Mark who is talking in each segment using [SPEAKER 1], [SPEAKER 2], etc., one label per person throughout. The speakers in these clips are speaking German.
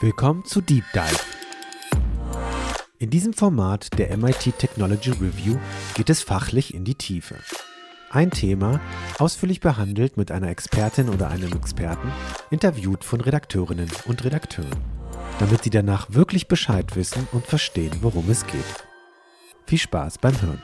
[SPEAKER 1] Willkommen zu Deep Dive. In diesem Format der MIT Technology Review geht es fachlich in die Tiefe. Ein Thema, ausführlich behandelt mit einer Expertin oder einem Experten, interviewt von Redakteurinnen und Redakteuren, damit sie danach wirklich Bescheid wissen und verstehen, worum es geht. Viel Spaß beim Hören.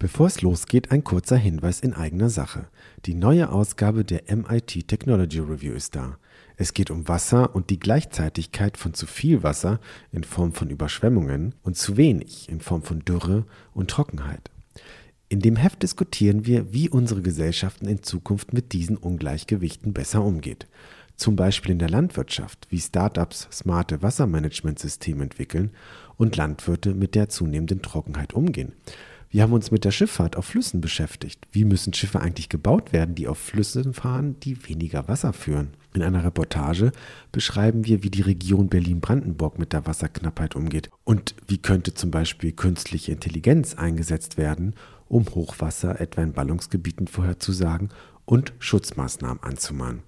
[SPEAKER 1] Bevor es losgeht, ein kurzer Hinweis in eigener Sache. Die neue Ausgabe der MIT Technology Review ist da. Es geht um Wasser und die Gleichzeitigkeit von zu viel Wasser in Form von Überschwemmungen und zu wenig in Form von Dürre und Trockenheit. In dem Heft diskutieren wir, wie unsere Gesellschaften in Zukunft mit diesen Ungleichgewichten besser umgeht. Zum Beispiel in der Landwirtschaft, wie Startups smarte Wassermanagementsysteme entwickeln und Landwirte mit der zunehmenden Trockenheit umgehen. Wir haben uns mit der Schifffahrt auf Flüssen beschäftigt. Wie müssen Schiffe eigentlich gebaut werden, die auf Flüssen fahren, die weniger Wasser führen? In einer Reportage beschreiben wir, wie die Region Berlin-Brandenburg mit der Wasserknappheit umgeht und wie könnte zum Beispiel künstliche Intelligenz eingesetzt werden, um Hochwasser etwa in Ballungsgebieten vorherzusagen und Schutzmaßnahmen anzumahnen.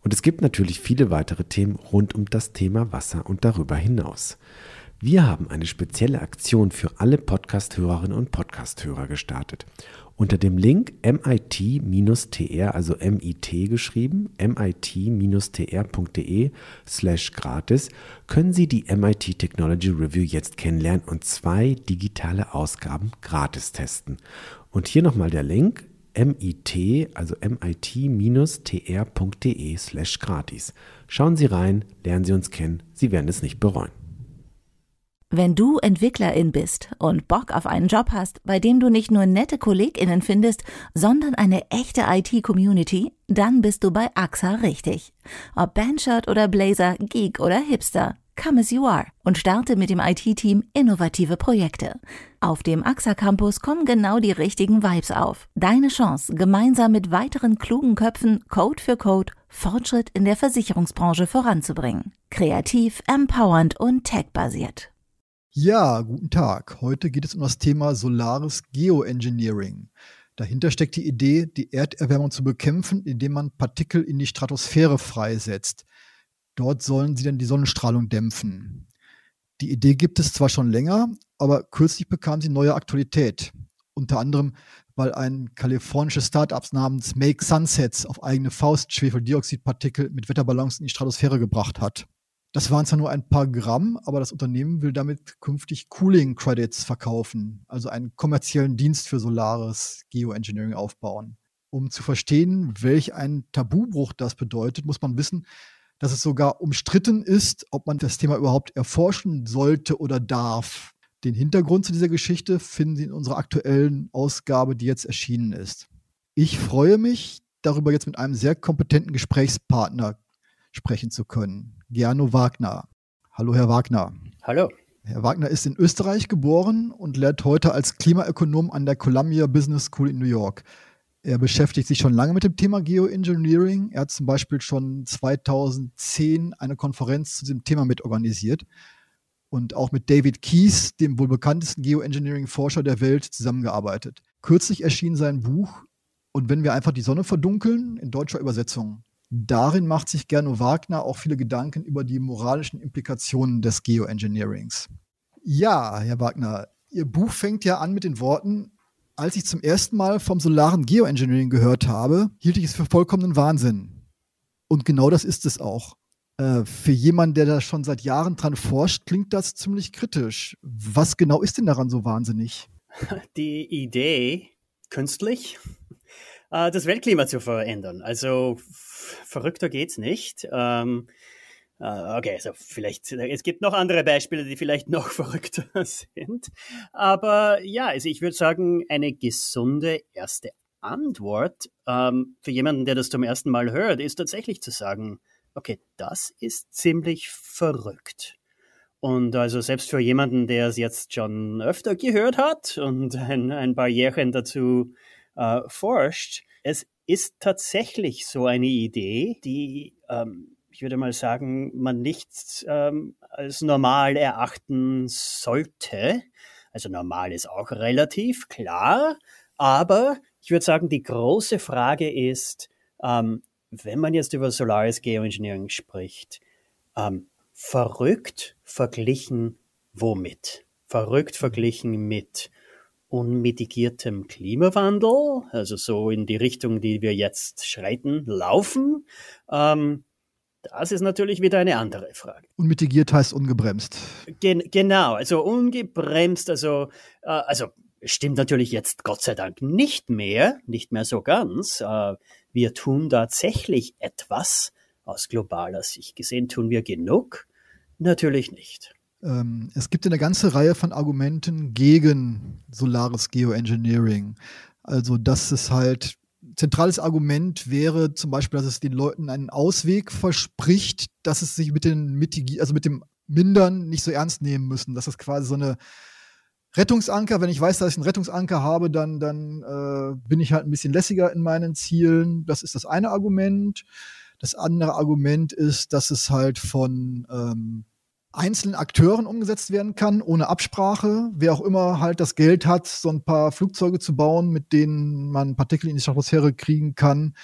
[SPEAKER 1] Und es gibt natürlich viele weitere Themen rund um das Thema Wasser und darüber hinaus. Wir haben eine spezielle Aktion für alle Podcast-Hörerinnen und Podcast-Hörer gestartet. Unter dem Link mit-tr, also MIT geschrieben, mit-tr.de slash gratis, können Sie die MIT Technology Review jetzt kennenlernen und zwei digitale Ausgaben gratis testen. Und hier nochmal der Link mit, also mit-tr.de slash gratis. Schauen Sie rein, lernen Sie uns kennen, Sie werden es nicht bereuen.
[SPEAKER 2] Wenn du Entwicklerin bist und Bock auf einen Job hast, bei dem du nicht nur nette Kolleginnen findest, sondern eine echte IT-Community, dann bist du bei AXA richtig. Ob Bandshirt oder Blazer, Geek oder Hipster, come as you are und starte mit dem IT-Team innovative Projekte. Auf dem AXA Campus kommen genau die richtigen Vibes auf. Deine Chance, gemeinsam mit weiteren klugen Köpfen Code für Code Fortschritt in der Versicherungsbranche voranzubringen. Kreativ, empowernd und tech-basiert.
[SPEAKER 3] Ja, guten Tag. Heute geht es um das Thema solares Geoengineering. Dahinter steckt die Idee, die Erderwärmung zu bekämpfen, indem man Partikel in die Stratosphäre freisetzt. Dort sollen sie dann die Sonnenstrahlung dämpfen. Die Idee gibt es zwar schon länger, aber kürzlich bekam sie neue Aktualität. Unter anderem, weil ein kalifornisches Startup namens Make Sunsets auf eigene Faust Schwefeldioxidpartikel mit Wetterballons in die Stratosphäre gebracht hat. Das waren zwar nur ein paar Gramm, aber das Unternehmen will damit künftig Cooling Credits verkaufen, also einen kommerziellen Dienst für solares Geoengineering aufbauen. Um zu verstehen, welch ein Tabubruch das bedeutet, muss man wissen, dass es sogar umstritten ist, ob man das Thema überhaupt erforschen sollte oder darf. Den Hintergrund zu dieser Geschichte finden Sie in unserer aktuellen Ausgabe, die jetzt erschienen ist. Ich freue mich, darüber jetzt mit einem sehr kompetenten Gesprächspartner sprechen zu können. Gernot Wagner. Hallo, Herr Wagner.
[SPEAKER 4] Hallo.
[SPEAKER 3] Herr Wagner ist in Österreich geboren und lehrt heute als Klimaökonom an der Columbia Business School in New York. Er beschäftigt sich schon lange mit dem Thema Geoengineering. Er hat zum Beispiel schon 2010 eine Konferenz zu diesem Thema mitorganisiert und auch mit David Keyes, dem wohl bekanntesten Geoengineering-Forscher der Welt, zusammengearbeitet. Kürzlich erschien sein Buch Und wenn wir einfach die Sonne verdunkeln in deutscher Übersetzung. Darin macht sich Gernot Wagner auch viele Gedanken über die moralischen Implikationen des Geoengineerings. Ja, Herr Wagner, Ihr Buch fängt ja an mit den Worten, als ich zum ersten Mal vom solaren Geoengineering gehört habe, hielt ich es für vollkommenen Wahnsinn. Und genau das ist es auch. Äh, für jemanden, der da schon seit Jahren dran forscht, klingt das ziemlich kritisch. Was genau ist denn daran so wahnsinnig?
[SPEAKER 4] Die Idee, künstlich äh, das Weltklima zu verändern. Also verrückter geht's nicht. Ähm, äh, okay, also vielleicht, es gibt noch andere Beispiele, die vielleicht noch verrückter sind. Aber ja, also ich würde sagen, eine gesunde erste Antwort ähm, für jemanden, der das zum ersten Mal hört, ist tatsächlich zu sagen, okay, das ist ziemlich verrückt. Und also selbst für jemanden, der es jetzt schon öfter gehört hat und ein, ein paar Jährchen dazu äh, forscht, es ist tatsächlich so eine Idee, die, ähm, ich würde mal sagen, man nicht ähm, als normal erachten sollte. Also normal ist auch relativ klar, aber ich würde sagen, die große Frage ist, ähm, wenn man jetzt über Solaris Geoengineering spricht, ähm, verrückt verglichen womit? Verrückt verglichen mit unmitigiertem Klimawandel, also so in die Richtung, die wir jetzt schreiten, laufen. Ähm, das ist natürlich wieder eine andere Frage.
[SPEAKER 3] Unmitigiert heißt ungebremst.
[SPEAKER 4] Gen genau, also ungebremst, also, äh, also stimmt natürlich jetzt Gott sei Dank nicht mehr, nicht mehr so ganz. Äh, wir tun tatsächlich etwas aus globaler Sicht gesehen. Tun wir genug? Natürlich nicht.
[SPEAKER 3] Ähm, es gibt eine ganze Reihe von Argumenten gegen solares Geoengineering. Also, dass es halt zentrales Argument wäre zum Beispiel, dass es den Leuten einen Ausweg verspricht, dass es sich mit den also mit dem Mindern nicht so ernst nehmen müssen. Dass es quasi so eine Rettungsanker, wenn ich weiß, dass ich einen Rettungsanker habe, dann, dann äh, bin ich halt ein bisschen lässiger in meinen Zielen. Das ist das eine Argument. Das andere Argument ist, dass es halt von ähm, einzelnen Akteuren umgesetzt werden kann, ohne Absprache. Wer auch immer halt das Geld hat, so ein paar Flugzeuge zu bauen, mit denen man Partikel in die Stratosphäre kriegen kann,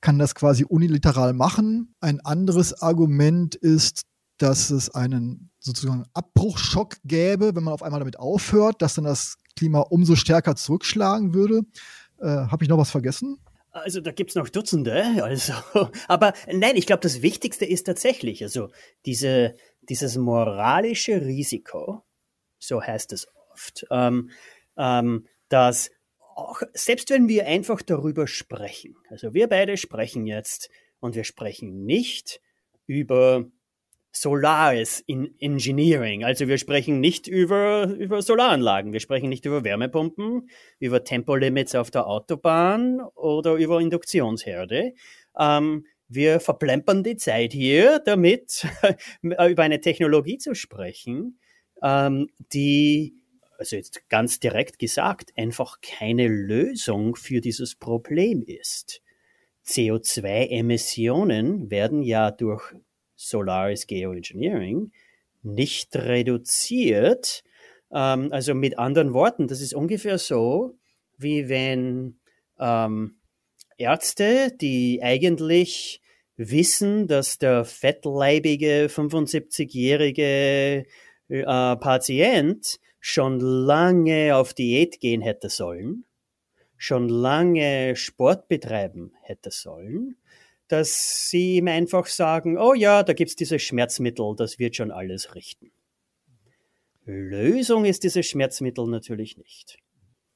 [SPEAKER 3] kann das quasi unilateral machen. Ein anderes Argument ist, dass es einen sozusagen Abbruchschock gäbe, wenn man auf einmal damit aufhört, dass dann das Klima umso stärker zurückschlagen würde. Äh, Habe ich noch was vergessen?
[SPEAKER 4] Also da gibt's noch Dutzende. Also, aber nein, ich glaube, das Wichtigste ist tatsächlich, also diese, dieses moralische Risiko, so heißt es oft, ähm, ähm, dass auch, selbst wenn wir einfach darüber sprechen, also wir beide sprechen jetzt und wir sprechen nicht über Solaris in Engineering. Also wir sprechen nicht über, über Solaranlagen, wir sprechen nicht über Wärmepumpen, über Tempolimits auf der Autobahn oder über Induktionsherde. Ähm, wir verplempern die Zeit hier damit, über eine Technologie zu sprechen, ähm, die, also jetzt ganz direkt gesagt, einfach keine Lösung für dieses Problem ist. CO2-Emissionen werden ja durch Solaris Geoengineering nicht reduziert. Ähm, also mit anderen Worten, das ist ungefähr so, wie wenn ähm, Ärzte, die eigentlich wissen, dass der fettleibige 75-jährige äh, Patient schon lange auf Diät gehen hätte sollen, schon lange Sport betreiben hätte sollen, dass sie ihm einfach sagen, oh ja, da gibt's dieses Schmerzmittel, das wird schon alles richten. Lösung ist dieses Schmerzmittel natürlich nicht.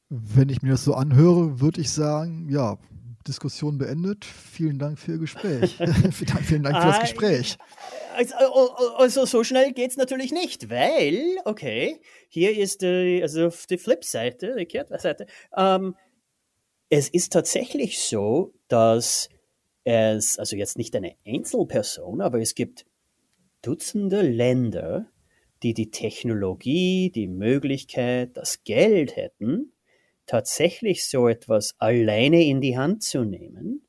[SPEAKER 3] Wenn ich mir das so anhöre, würde ich sagen, ja, Diskussion beendet. Vielen Dank für Ihr Gespräch. vielen Dank für das Gespräch.
[SPEAKER 4] Also, also so schnell geht es natürlich nicht, weil, okay, hier ist die, also die Flip-Seite, die Kehrtseite. Ähm, es ist tatsächlich so, dass es, also jetzt nicht eine Einzelperson, aber es gibt Dutzende Länder, die die Technologie, die Möglichkeit, das Geld hätten, tatsächlich so etwas alleine in die Hand zu nehmen.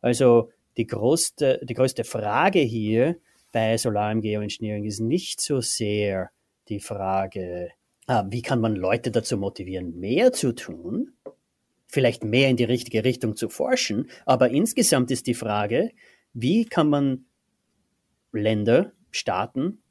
[SPEAKER 4] Also die größte, die größte Frage hier bei solarem Geoengineering ist nicht so sehr die Frage, ah, wie kann man Leute dazu motivieren, mehr zu tun, vielleicht mehr in die richtige Richtung zu forschen. Aber insgesamt ist die Frage, wie kann man Länder, Staaten,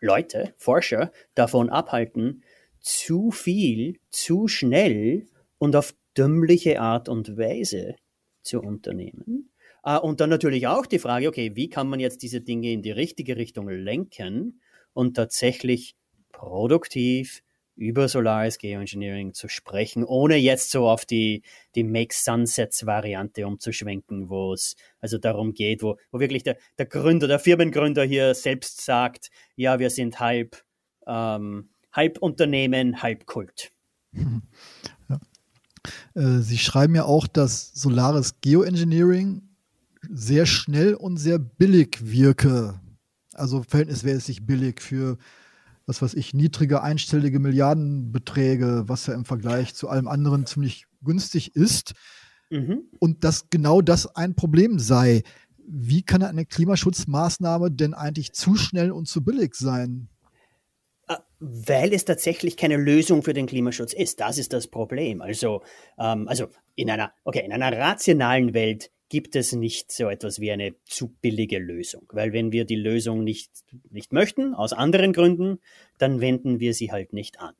[SPEAKER 4] Leute, Forscher davon abhalten, zu viel, zu schnell und auf dümmliche Art und Weise zu unternehmen. Ah, und dann natürlich auch die Frage, okay, wie kann man jetzt diese Dinge in die richtige Richtung lenken und tatsächlich produktiv über Solaris Geoengineering zu sprechen, ohne jetzt so auf die, die Make Sunsets Variante umzuschwenken, wo es also darum geht, wo, wo wirklich der, der Gründer, der Firmengründer hier selbst sagt, ja, wir sind halb, ähm, halb Unternehmen, halb Kult.
[SPEAKER 3] Ja. Äh, Sie schreiben ja auch, dass Solaris Geoengineering sehr schnell und sehr billig wirke. Also verhältnismäßig billig für was weiß ich, niedrige einstellige Milliardenbeträge, was ja im Vergleich zu allem anderen ziemlich günstig ist. Mhm. Und dass genau das ein Problem sei. Wie kann eine Klimaschutzmaßnahme denn eigentlich zu schnell und zu billig sein?
[SPEAKER 4] Ah, weil es tatsächlich keine Lösung für den Klimaschutz ist. Das ist das Problem. Also, ähm, also in einer, okay, in einer rationalen Welt gibt es nicht so etwas wie eine zu billige Lösung. Weil wenn wir die Lösung nicht, nicht möchten, aus anderen Gründen, dann wenden wir sie halt nicht an.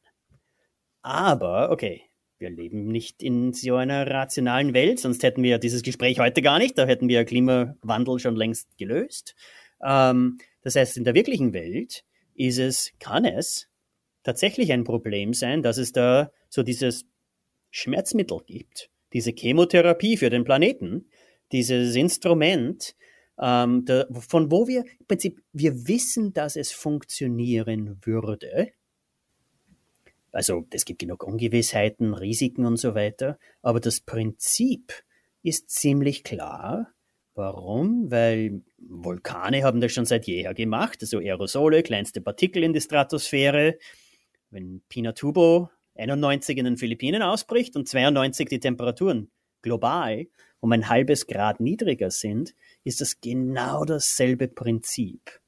[SPEAKER 4] Aber, okay, wir leben nicht in so einer rationalen Welt, sonst hätten wir dieses Gespräch heute gar nicht, da hätten wir Klimawandel schon längst gelöst. Ähm, das heißt, in der wirklichen Welt ist es, kann es tatsächlich ein Problem sein, dass es da so dieses Schmerzmittel gibt, diese Chemotherapie für den Planeten, dieses Instrument, ähm, da, von wo wir im Prinzip, wir wissen, dass es funktionieren würde. Also es gibt genug Ungewissheiten, Risiken und so weiter, aber das Prinzip ist ziemlich klar. Warum? Weil Vulkane haben das schon seit jeher gemacht, also Aerosole, kleinste Partikel in die Stratosphäre. Wenn Pinatubo 91 in den Philippinen ausbricht und 92 die Temperaturen global um ein halbes Grad niedriger sind, ist das genau dasselbe Prinzip,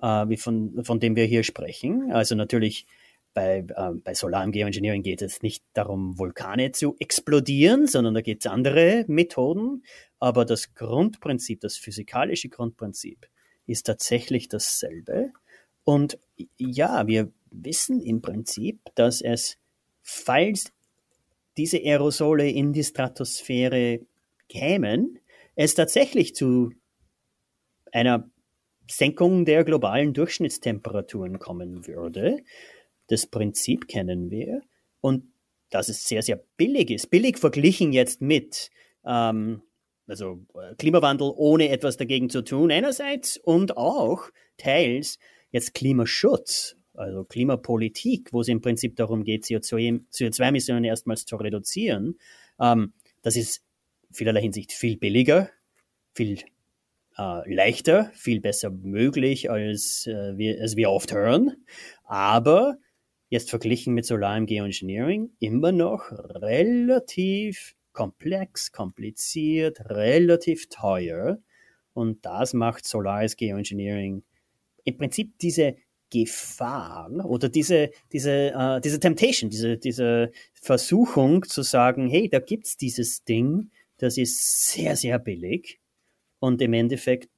[SPEAKER 4] äh, wie von, von dem wir hier sprechen. Also natürlich bei, äh, bei Solar Geoengineering geht es nicht darum, Vulkane zu explodieren, sondern da geht es andere Methoden. Aber das Grundprinzip, das physikalische Grundprinzip ist tatsächlich dasselbe. Und ja, wir wissen im Prinzip, dass es, falls diese Aerosole in die Stratosphäre kämen, es tatsächlich zu einer Senkung der globalen Durchschnittstemperaturen kommen würde. Das Prinzip kennen wir und dass es sehr, sehr billig ist. Billig verglichen jetzt mit ähm, also Klimawandel ohne etwas dagegen zu tun einerseits und auch teils jetzt Klimaschutz, also Klimapolitik, wo es im Prinzip darum geht, CO2-Emissionen erstmals zu reduzieren. Ähm, das ist vielerlei Hinsicht viel billiger, viel äh, leichter, viel besser möglich, als, äh, wir, als wir oft hören. Aber jetzt verglichen mit solarem Geoengineering immer noch relativ komplex, kompliziert, relativ teuer. Und das macht solares Geoengineering im Prinzip diese Gefahr oder diese, diese, uh, diese Temptation, diese, diese Versuchung zu sagen, hey, da gibt es dieses Ding, das ist sehr, sehr billig und im Endeffekt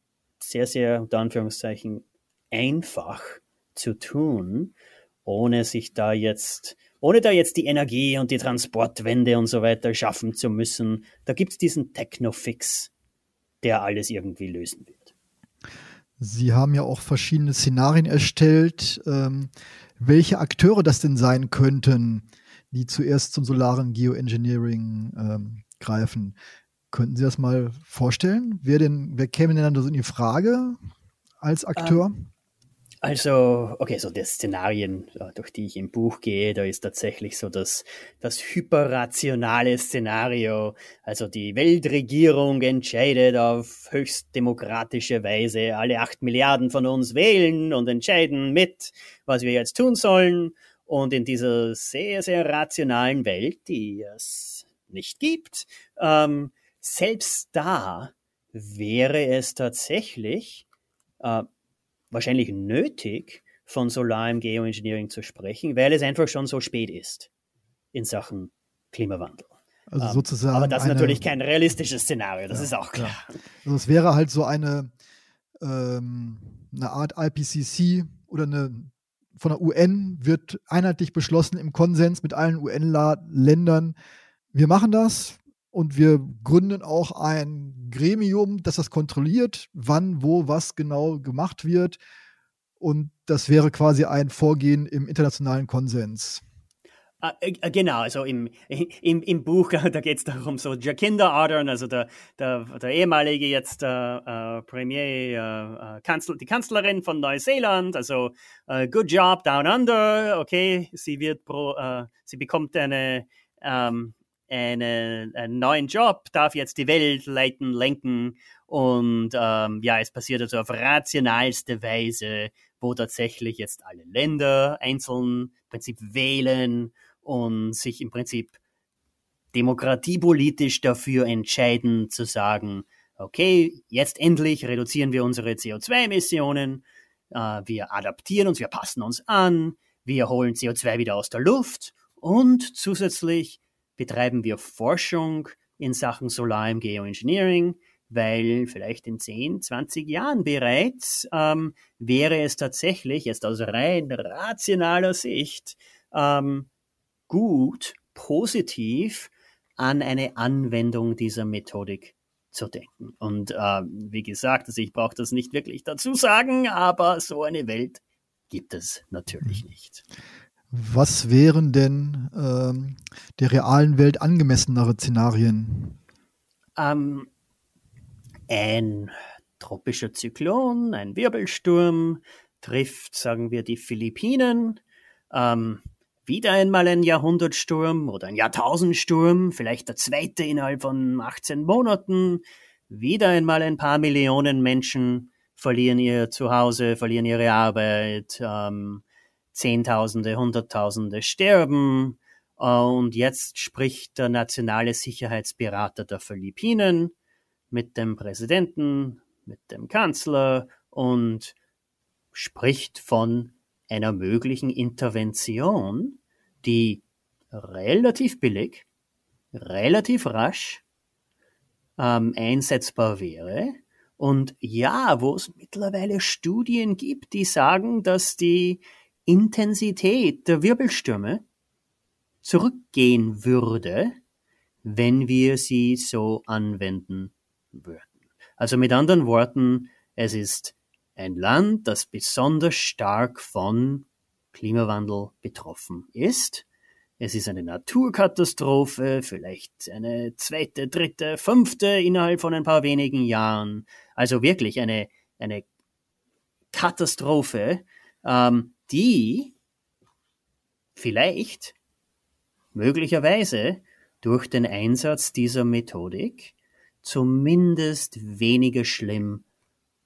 [SPEAKER 4] sehr, sehr, unter Anführungszeichen, einfach zu tun, ohne sich da jetzt, ohne da jetzt die Energie und die Transportwende und so weiter schaffen zu müssen. Da gibt es diesen Technofix, der alles irgendwie lösen wird.
[SPEAKER 3] Sie haben ja auch verschiedene Szenarien erstellt, ähm, welche Akteure das denn sein könnten, die zuerst zum solaren Geoengineering ähm, greifen. Könnten Sie das mal vorstellen? Wer denn, wer käme denn dann so in die Frage als Akteur? Um,
[SPEAKER 4] also, okay, so die Szenarien, durch die ich im Buch gehe, da ist tatsächlich so das, das hyperrationale Szenario. Also die Weltregierung entscheidet auf höchst demokratische Weise. Alle acht Milliarden von uns wählen und entscheiden mit, was wir jetzt tun sollen. Und in dieser sehr, sehr rationalen Welt, die es nicht gibt, ähm, selbst da wäre es tatsächlich äh, wahrscheinlich nötig, von solarem Geoengineering zu sprechen, weil es einfach schon so spät ist in Sachen Klimawandel.
[SPEAKER 3] Also ähm, sozusagen.
[SPEAKER 4] Aber das ist eine, natürlich kein realistisches Szenario, das ja, ist auch klar.
[SPEAKER 3] Ja. Also es wäre halt so eine, ähm, eine Art IPCC oder eine von der UN wird einheitlich beschlossen im Konsens mit allen UN-Ländern. Wir machen das, und wir gründen auch ein Gremium, das das kontrolliert, wann, wo, was genau gemacht wird. Und das wäre quasi ein Vorgehen im internationalen Konsens.
[SPEAKER 4] Ah, äh, äh, genau, also im, im, im Buch, da geht es darum, so Jacinda Ardern, also der, der, der ehemalige jetzt äh, äh, Premier, äh, äh, Kanzler, die Kanzlerin von Neuseeland, also good job down under, okay, sie wird pro, sie bekommt eine ähm, einen, einen neuen Job, darf jetzt die Welt leiten, lenken und ähm, ja, es passiert also auf rationalste Weise, wo tatsächlich jetzt alle Länder einzeln im Prinzip wählen und sich im Prinzip demokratiepolitisch dafür entscheiden zu sagen, okay, jetzt endlich reduzieren wir unsere CO2-Emissionen, äh, wir adaptieren uns, wir passen uns an, wir holen CO2 wieder aus der Luft und zusätzlich betreiben wir Forschung in Sachen Solar im Geoengineering, weil vielleicht in 10, 20 Jahren bereits ähm, wäre es tatsächlich, jetzt aus rein rationaler Sicht, ähm, gut, positiv an eine Anwendung dieser Methodik zu denken. Und äh, wie gesagt, also ich brauche das nicht wirklich dazu sagen, aber so eine Welt gibt es natürlich mhm. nicht.
[SPEAKER 3] Was wären denn ähm, der realen Welt angemessenere Szenarien?
[SPEAKER 4] Ähm, ein tropischer Zyklon, ein Wirbelsturm trifft, sagen wir, die Philippinen. Ähm, wieder einmal ein Jahrhundertsturm oder ein Jahrtausendsturm, vielleicht der zweite innerhalb von 18 Monaten. Wieder einmal ein paar Millionen Menschen verlieren ihr Zuhause, verlieren ihre Arbeit, ähm, Zehntausende, Hunderttausende sterben. Und jetzt spricht der nationale Sicherheitsberater der Philippinen mit dem Präsidenten, mit dem Kanzler und spricht von einer möglichen Intervention, die relativ billig, relativ rasch ähm, einsetzbar wäre. Und ja, wo es mittlerweile Studien gibt, die sagen, dass die Intensität der Wirbelstürme zurückgehen würde, wenn wir sie so anwenden würden. Also mit anderen Worten, es ist ein Land, das besonders stark von Klimawandel betroffen ist. Es ist eine Naturkatastrophe, vielleicht eine zweite, dritte, fünfte innerhalb von ein paar wenigen Jahren. Also wirklich eine, eine Katastrophe, ähm, die vielleicht möglicherweise durch den Einsatz dieser Methodik zumindest weniger schlimm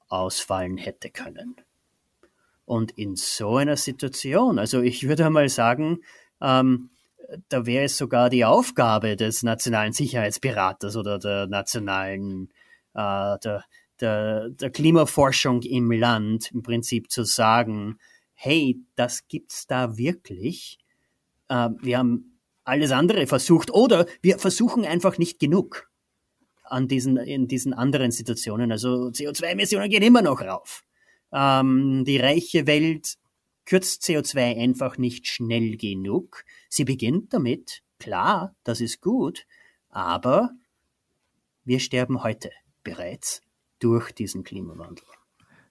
[SPEAKER 4] ausfallen hätte können. Und in so einer Situation, also ich würde mal sagen, ähm, da wäre es sogar die Aufgabe des nationalen Sicherheitsberaters oder der nationalen, äh, der, der, der Klimaforschung im Land im Prinzip zu sagen, hey, das gibt's da wirklich. Äh, wir haben alles andere versucht oder wir versuchen einfach nicht genug an diesen, in diesen anderen Situationen. Also CO2-Emissionen gehen immer noch rauf. Ähm, die reiche Welt kürzt CO2 einfach nicht schnell genug. Sie beginnt damit, klar, das ist gut, aber wir sterben heute bereits durch diesen Klimawandel.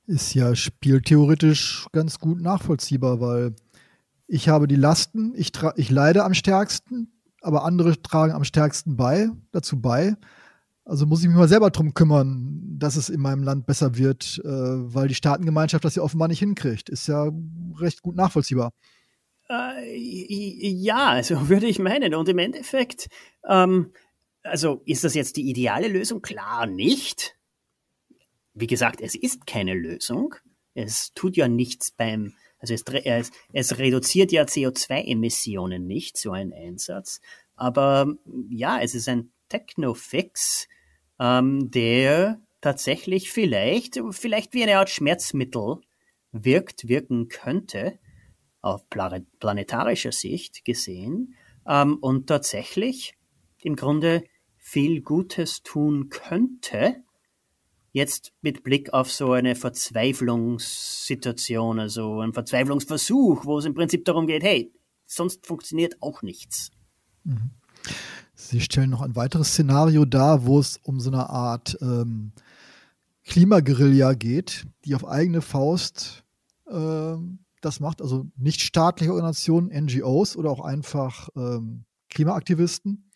[SPEAKER 3] Ist ja spieltheoretisch ganz gut nachvollziehbar, weil ich habe die Lasten, ich, ich leide am stärksten, aber andere tragen am stärksten bei, dazu bei. Also muss ich mich mal selber drum kümmern, dass es in meinem Land besser wird, äh, weil die Staatengemeinschaft das ja offenbar nicht hinkriegt. Ist ja recht gut nachvollziehbar.
[SPEAKER 4] Äh, ja, also würde ich meinen. Und im Endeffekt, ähm, also ist das jetzt die ideale Lösung? Klar nicht. Wie gesagt, es ist keine Lösung. Es tut ja nichts beim, also es, es, es reduziert ja CO2-Emissionen nicht, so ein Einsatz. Aber ja, es ist ein Technofix, ähm, der tatsächlich vielleicht, vielleicht wie eine Art Schmerzmittel wirkt, wirken könnte, auf planetarischer Sicht gesehen, ähm, und tatsächlich im Grunde viel Gutes tun könnte, jetzt mit Blick auf so eine Verzweiflungssituation, also ein Verzweiflungsversuch, wo es im Prinzip darum geht, hey, sonst funktioniert auch nichts.
[SPEAKER 3] Mhm. Sie stellen noch ein weiteres Szenario dar, wo es um so eine Art ähm, Klimaguerilla geht, die auf eigene Faust äh, das macht, also nicht staatliche Organisationen, NGOs oder auch einfach ähm, Klimaaktivisten.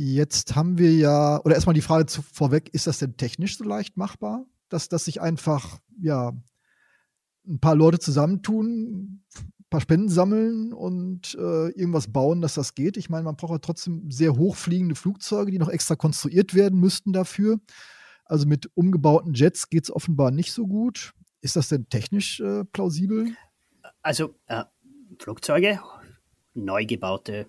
[SPEAKER 3] Jetzt haben wir ja, oder erstmal die Frage zu, vorweg, ist das denn technisch so leicht machbar, dass, dass sich einfach, ja, ein paar Leute zusammentun, paar Spenden sammeln und äh, irgendwas bauen, dass das geht. Ich meine, man braucht ja trotzdem sehr hochfliegende Flugzeuge, die noch extra konstruiert werden müssten dafür. Also mit umgebauten Jets geht es offenbar nicht so gut. Ist das denn technisch äh, plausibel?
[SPEAKER 4] Also äh, Flugzeuge, neu gebaute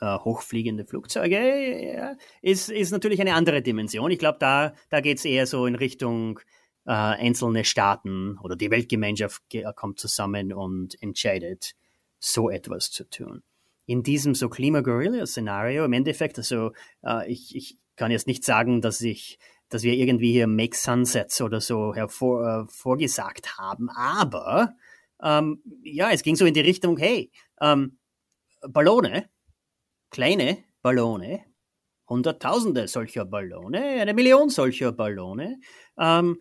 [SPEAKER 4] äh, hochfliegende Flugzeuge, ja, ist, ist natürlich eine andere Dimension. Ich glaube, da, da geht es eher so in Richtung äh, einzelne Staaten oder die Weltgemeinschaft kommt zusammen und entscheidet, so etwas zu tun. in diesem so Klima-Guerilla-Szenario im Endeffekt, also äh, ich, ich kann jetzt nicht sagen, dass ich dass wir irgendwie hier Make Sunsets oder so hervor, äh, vorgesagt haben, aber ähm, ja, es ging so in die Richtung, hey, ähm, Ballone, kleine Ballone, Hunderttausende solcher Ballone, eine Million solcher Ballone, ähm,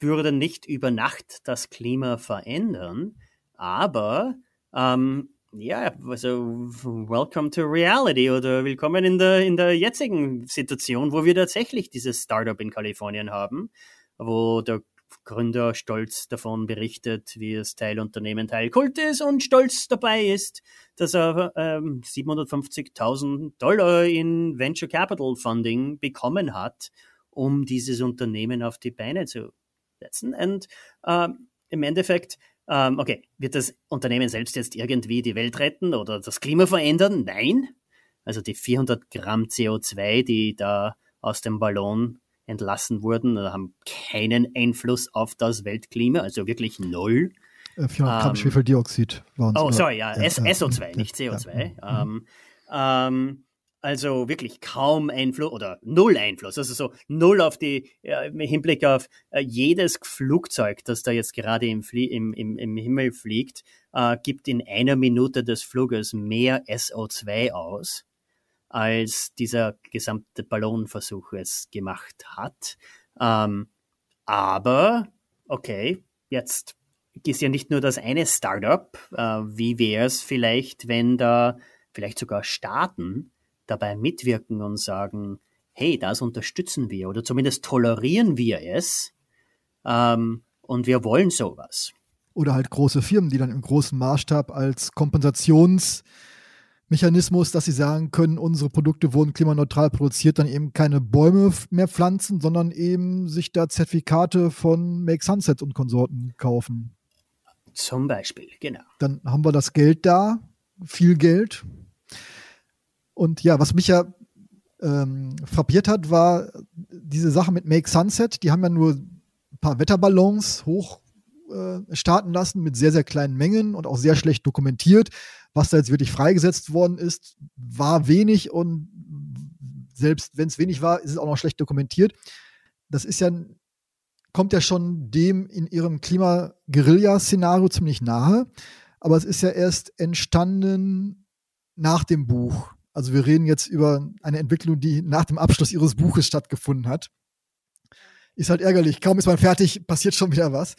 [SPEAKER 4] würden nicht über Nacht das Klima verändern, aber ähm, ja, also welcome to reality oder willkommen in der, in der jetzigen Situation, wo wir tatsächlich dieses Startup in Kalifornien haben, wo der Gründer stolz davon berichtet, wie es Teilunternehmen Teilkult ist und stolz dabei ist, dass er ähm, 750.000 Dollar in Venture Capital Funding bekommen hat, um dieses Unternehmen auf die Beine zu setzen. Und ähm, im Endeffekt, ähm, okay, wird das Unternehmen selbst jetzt irgendwie die Welt retten oder das Klima verändern? Nein. Also die 400 Gramm CO2, die da aus dem Ballon entlassen wurden, haben keinen Einfluss auf das Weltklima, also wirklich null.
[SPEAKER 3] 400 äh, Gramm ähm, Schwefeldioxid
[SPEAKER 4] waren es. Oh, sorry, ja, ja, SO2, ja, nicht CO2. Ja, mhm. ähm, ähm, also wirklich kaum Einfluss oder null Einfluss. Also so null auf die, ja, im Hinblick auf äh, jedes Flugzeug, das da jetzt gerade im, Flie im, im, im Himmel fliegt, äh, gibt in einer Minute des Fluges mehr SO2 aus als dieser gesamte Ballonversuch es gemacht hat. Ähm, aber, okay, jetzt ist ja nicht nur das eine Startup. Äh, wie wäre es vielleicht, wenn da vielleicht sogar Staaten dabei mitwirken und sagen, hey, das unterstützen wir oder zumindest tolerieren wir es ähm, und wir wollen sowas.
[SPEAKER 3] Oder halt große Firmen, die dann im großen Maßstab als Kompensations- Mechanismus, dass sie sagen können, unsere Produkte wurden klimaneutral produziert, dann eben keine Bäume mehr pflanzen, sondern eben sich da Zertifikate von Make Sunset und Konsorten kaufen.
[SPEAKER 4] Zum Beispiel, genau.
[SPEAKER 3] Dann haben wir das Geld da, viel Geld. Und ja, was mich ja ähm, frappiert hat, war diese Sache mit Make Sunset. Die haben ja nur ein paar Wetterballons hoch äh, starten lassen mit sehr, sehr kleinen Mengen und auch sehr schlecht dokumentiert was da jetzt wirklich freigesetzt worden ist, war wenig und selbst wenn es wenig war, ist es auch noch schlecht dokumentiert. Das ist ja, kommt ja schon dem in ihrem Klima-Guerilla-Szenario ziemlich nahe. Aber es ist ja erst entstanden nach dem Buch. Also wir reden jetzt über eine Entwicklung, die nach dem Abschluss ihres Buches stattgefunden hat. Ist halt ärgerlich. Kaum ist man fertig, passiert schon wieder was.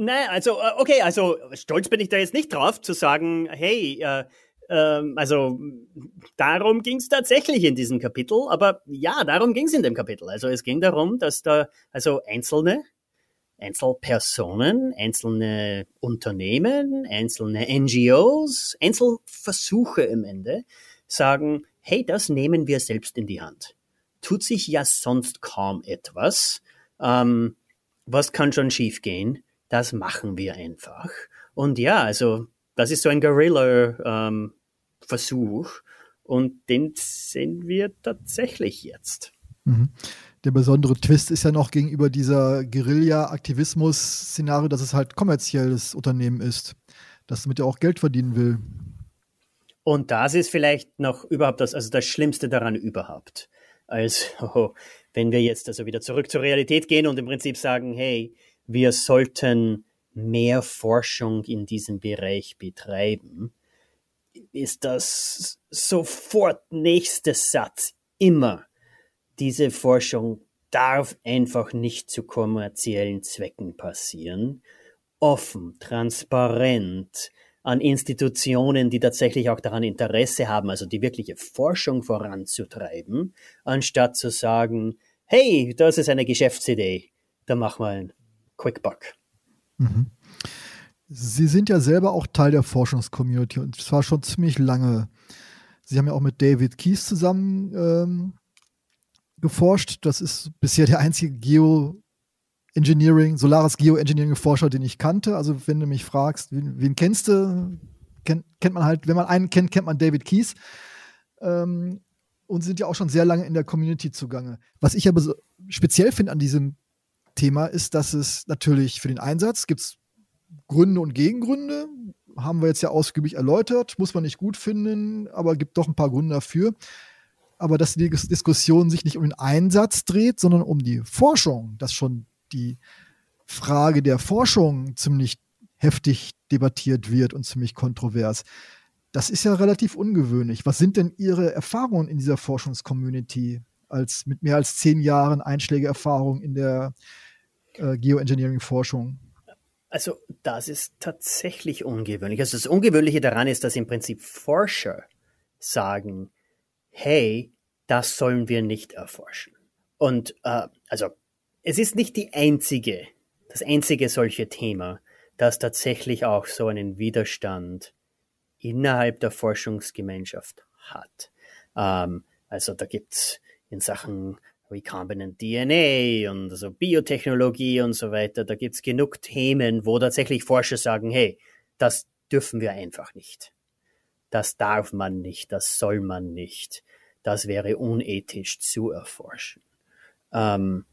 [SPEAKER 4] Nein, also, äh, okay, also stolz bin ich da jetzt nicht drauf, zu sagen, hey, äh, äh, also darum ging es tatsächlich in diesem Kapitel, aber ja, darum ging es in dem Kapitel. Also es ging darum, dass da also einzelne, Einzelpersonen, einzelne Unternehmen, einzelne NGOs, Einzelversuche im Ende sagen, hey, das nehmen wir selbst in die Hand. Tut sich ja sonst kaum etwas. Ähm, was kann schon schiefgehen? Das machen wir einfach. Und ja, also das ist so ein Guerilla-Versuch ähm, und den sehen wir tatsächlich jetzt.
[SPEAKER 3] Mhm. Der besondere Twist ist ja noch gegenüber dieser Guerilla-Aktivismus-Szenario, dass es halt kommerzielles Unternehmen ist, das damit ja auch Geld verdienen will.
[SPEAKER 4] Und das ist vielleicht noch überhaupt das, also das Schlimmste daran überhaupt. Also, wenn wir jetzt also wieder zurück zur Realität gehen und im Prinzip sagen, hey, wir sollten mehr Forschung in diesem Bereich betreiben, ist das sofort nächste Satz immer. Diese Forschung darf einfach nicht zu kommerziellen Zwecken passieren. Offen, transparent, an Institutionen, die tatsächlich auch daran Interesse haben, also die wirkliche Forschung voranzutreiben, anstatt zu sagen, hey, das ist eine Geschäftsidee, da machen wir ein QuickBuck.
[SPEAKER 3] Mhm. Sie sind ja selber auch Teil der Forschungscommunity und zwar schon ziemlich lange. Sie haben ja auch mit David Keys zusammen ähm, geforscht. Das ist bisher der einzige Geoengineering, Solaris Geoengineering-Forscher, den ich kannte. Also wenn du mich fragst, wen, wen kennst du, kennt, kennt man halt, wenn man einen kennt, kennt man David Keys. Ähm, und sind ja auch schon sehr lange in der Community zugange. Was ich aber so speziell finde an diesem Thema ist, dass es natürlich für den Einsatz gibt Gründe und Gegengründe. haben wir jetzt ja ausgiebig erläutert, muss man nicht gut finden, aber gibt doch ein paar Gründe dafür. Aber dass die Diskussion sich nicht um den Einsatz dreht, sondern um die Forschung, dass schon die Frage der Forschung ziemlich heftig debattiert wird und ziemlich kontrovers. Das ist ja relativ ungewöhnlich. Was sind denn Ihre Erfahrungen in dieser Forschungscommunity als mit mehr als zehn Jahren Einschlägeerfahrung in der äh, Geoengineering-Forschung?
[SPEAKER 4] Also das ist tatsächlich ungewöhnlich. Also das Ungewöhnliche daran ist, dass im Prinzip Forscher sagen, hey, das sollen wir nicht erforschen. Und äh, also es ist nicht die einzige, das einzige solche Thema, das tatsächlich auch so einen Widerstand innerhalb der Forschungsgemeinschaft hat. Ähm, also da gibt's in Sachen Recombinant DNA und also Biotechnologie und so weiter, da gibt's genug Themen, wo tatsächlich Forscher sagen, hey, das dürfen wir einfach nicht. Das darf man nicht, das soll man nicht. Das wäre unethisch zu erforschen. Ähm,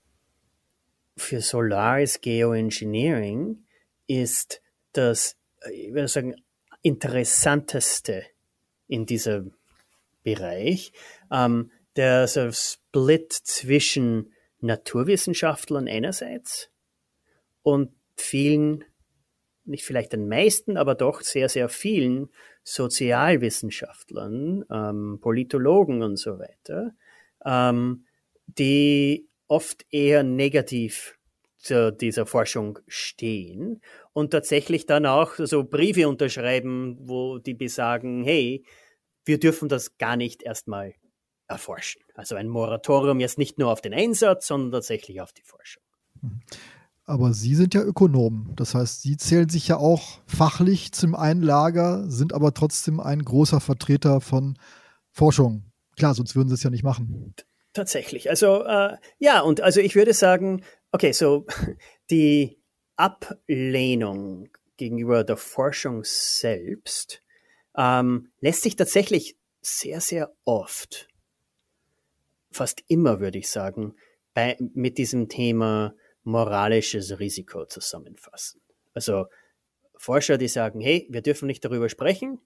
[SPEAKER 4] für Solaris Geoengineering ist das, ich würde sagen, interessanteste in diesem Bereich, ähm, der so Split zwischen Naturwissenschaftlern einerseits und vielen, nicht vielleicht den meisten, aber doch sehr, sehr vielen Sozialwissenschaftlern, ähm, Politologen und so weiter, ähm, die oft eher negativ zu dieser Forschung stehen und tatsächlich dann auch so Briefe unterschreiben, wo die besagen, hey, wir dürfen das gar nicht erstmal erforschen. Also ein Moratorium jetzt nicht nur auf den Einsatz, sondern tatsächlich auf die Forschung.
[SPEAKER 3] Mhm. Aber Sie sind ja Ökonomen. Das heißt, Sie zählen sich ja auch fachlich zum einen Lager, sind aber trotzdem ein großer Vertreter von Forschung. Klar, sonst würden Sie es ja nicht machen.
[SPEAKER 4] Tatsächlich. Also äh, ja, und also ich würde sagen, okay, so die Ablehnung gegenüber der Forschung selbst ähm, lässt sich tatsächlich sehr, sehr oft, fast immer würde ich sagen, bei, mit diesem Thema moralisches Risiko zusammenfassen. Also Forscher, die sagen, hey, wir dürfen nicht darüber sprechen,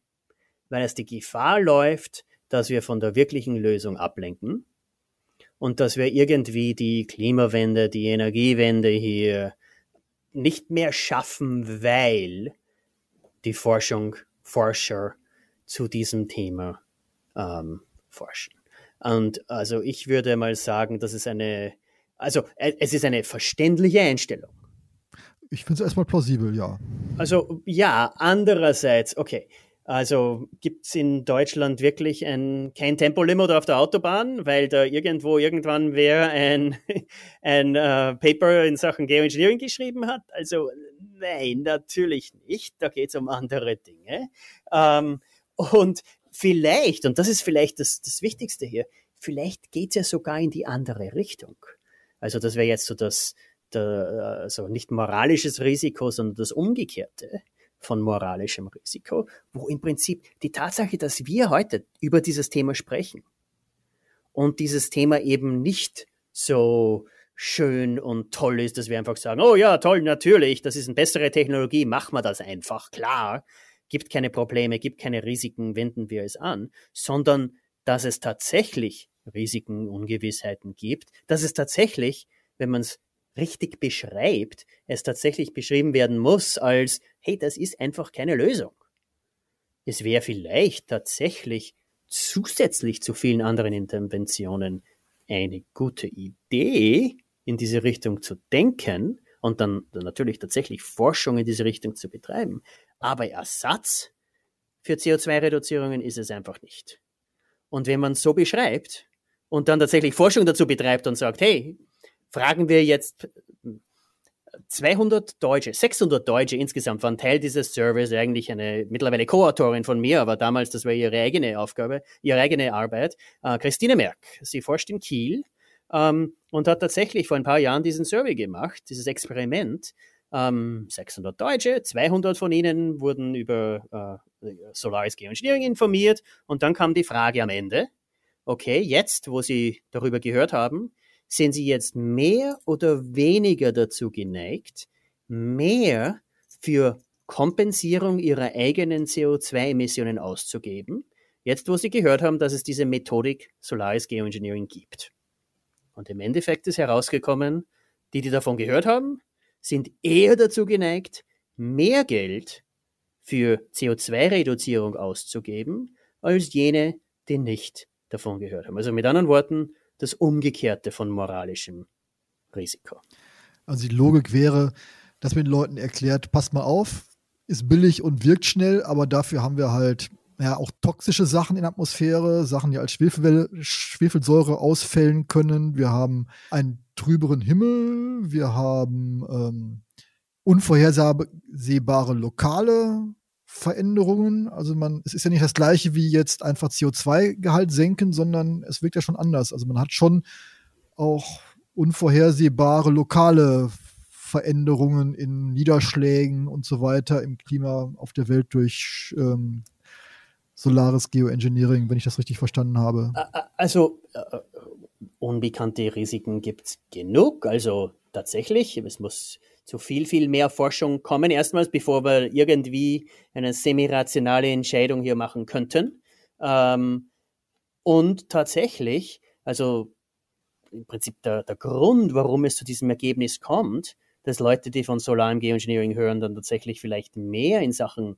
[SPEAKER 4] weil es die Gefahr läuft, dass wir von der wirklichen Lösung ablenken und dass wir irgendwie die Klimawende, die Energiewende hier nicht mehr schaffen, weil die Forschung, Forscher zu diesem Thema ähm, forschen. Und also ich würde mal sagen, das ist eine also äh, es ist eine verständliche Einstellung.
[SPEAKER 3] Ich finde es erstmal plausibel, ja.
[SPEAKER 4] Also ja, andererseits, okay. Also gibt es in Deutschland wirklich ein, kein Tempolimit auf der Autobahn, weil da irgendwo irgendwann wer ein, ein uh, Paper in Sachen Geoengineering geschrieben hat? Also nein, natürlich nicht. Da geht es um andere Dinge. Ähm, und vielleicht, und das ist vielleicht das, das Wichtigste hier, vielleicht geht es ja sogar in die andere Richtung. Also das wäre jetzt so das, der, also nicht moralisches Risiko, sondern das Umgekehrte von moralischem Risiko, wo im Prinzip die Tatsache, dass wir heute über dieses Thema sprechen und dieses Thema eben nicht so schön und toll ist, dass wir einfach sagen, oh ja, toll, natürlich, das ist eine bessere Technologie, machen wir das einfach, klar, gibt keine Probleme, gibt keine Risiken, wenden wir es an, sondern dass es tatsächlich Risiken, Ungewissheiten gibt, dass es tatsächlich, wenn man es richtig beschreibt, es tatsächlich beschrieben werden muss als, hey, das ist einfach keine Lösung. Es wäre vielleicht tatsächlich zusätzlich zu vielen anderen Interventionen eine gute Idee, in diese Richtung zu denken und dann, natürlich tatsächlich Forschung in diese Richtung zu betreiben. Aber Ersatz für CO2-Reduzierungen ist es einfach nicht. Und wenn man so beschreibt, und dann tatsächlich Forschung dazu betreibt und sagt, hey, fragen wir jetzt 200 Deutsche, 600 Deutsche insgesamt waren Teil dieses Service, eigentlich eine mittlerweile Co-Autorin von mir, aber damals, das war ihre eigene Aufgabe, ihre eigene Arbeit, äh, Christine Merck. Sie forscht in Kiel ähm, und hat tatsächlich vor ein paar Jahren diesen Survey gemacht, dieses Experiment. Ähm, 600 Deutsche, 200 von ihnen wurden über äh, Solaris Geoengineering informiert und dann kam die Frage am Ende, okay, jetzt, wo Sie darüber gehört haben, sind Sie jetzt mehr oder weniger dazu geneigt, mehr für Kompensierung ihrer eigenen CO2-Emissionen auszugeben, jetzt wo sie gehört haben, dass es diese Methodik Solaris Geoengineering gibt. Und im Endeffekt ist herausgekommen, die, die davon gehört haben, sind eher dazu geneigt, mehr Geld für CO2-Reduzierung auszugeben, als jene, die nicht davon gehört haben. Also mit anderen Worten, das Umgekehrte von moralischem Risiko.
[SPEAKER 3] Also die Logik wäre, dass man den Leuten erklärt, passt mal auf, ist billig und wirkt schnell, aber dafür haben wir halt ja, auch toxische Sachen in der Atmosphäre, Sachen, die als Schwefel Schwefelsäure ausfällen können. Wir haben einen trüberen Himmel, wir haben ähm, unvorhersehbare lokale Veränderungen. Also man, es ist ja nicht das gleiche wie jetzt einfach CO2-Gehalt senken, sondern es wirkt ja schon anders. Also man hat schon auch unvorhersehbare lokale Veränderungen in Niederschlägen und so weiter im Klima auf der Welt durch ähm, solares Geoengineering, wenn ich das richtig verstanden habe.
[SPEAKER 4] Also äh, unbekannte Risiken gibt es genug. Also tatsächlich, es muss zu viel, viel mehr Forschung kommen, erstmals, bevor wir irgendwie eine semi-rationale Entscheidung hier machen könnten. Ähm, und tatsächlich, also im Prinzip der, der Grund, warum es zu diesem Ergebnis kommt, dass Leute, die von solarem Geoengineering hören, dann tatsächlich vielleicht mehr in Sachen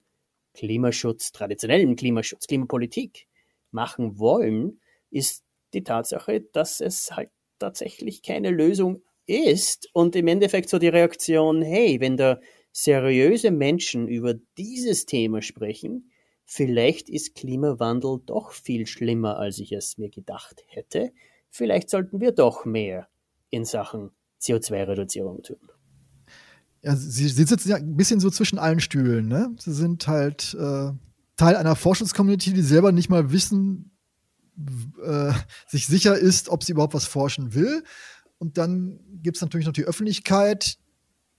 [SPEAKER 4] Klimaschutz, traditionellen Klimaschutz, Klimapolitik machen wollen, ist die Tatsache, dass es halt tatsächlich keine Lösung ist und im Endeffekt so die Reaktion, hey, wenn da seriöse Menschen über dieses Thema sprechen, vielleicht ist Klimawandel doch viel schlimmer, als ich es mir gedacht hätte. Vielleicht sollten wir doch mehr in Sachen CO2-Reduzierung tun.
[SPEAKER 3] Ja, sie, sie sitzen ja ein bisschen so zwischen allen Stühlen. Ne? Sie sind halt äh, Teil einer Forschungscommunity, die selber nicht mal wissen, äh, sich sicher ist, ob sie überhaupt was forschen will. Und dann gibt es natürlich noch die Öffentlichkeit,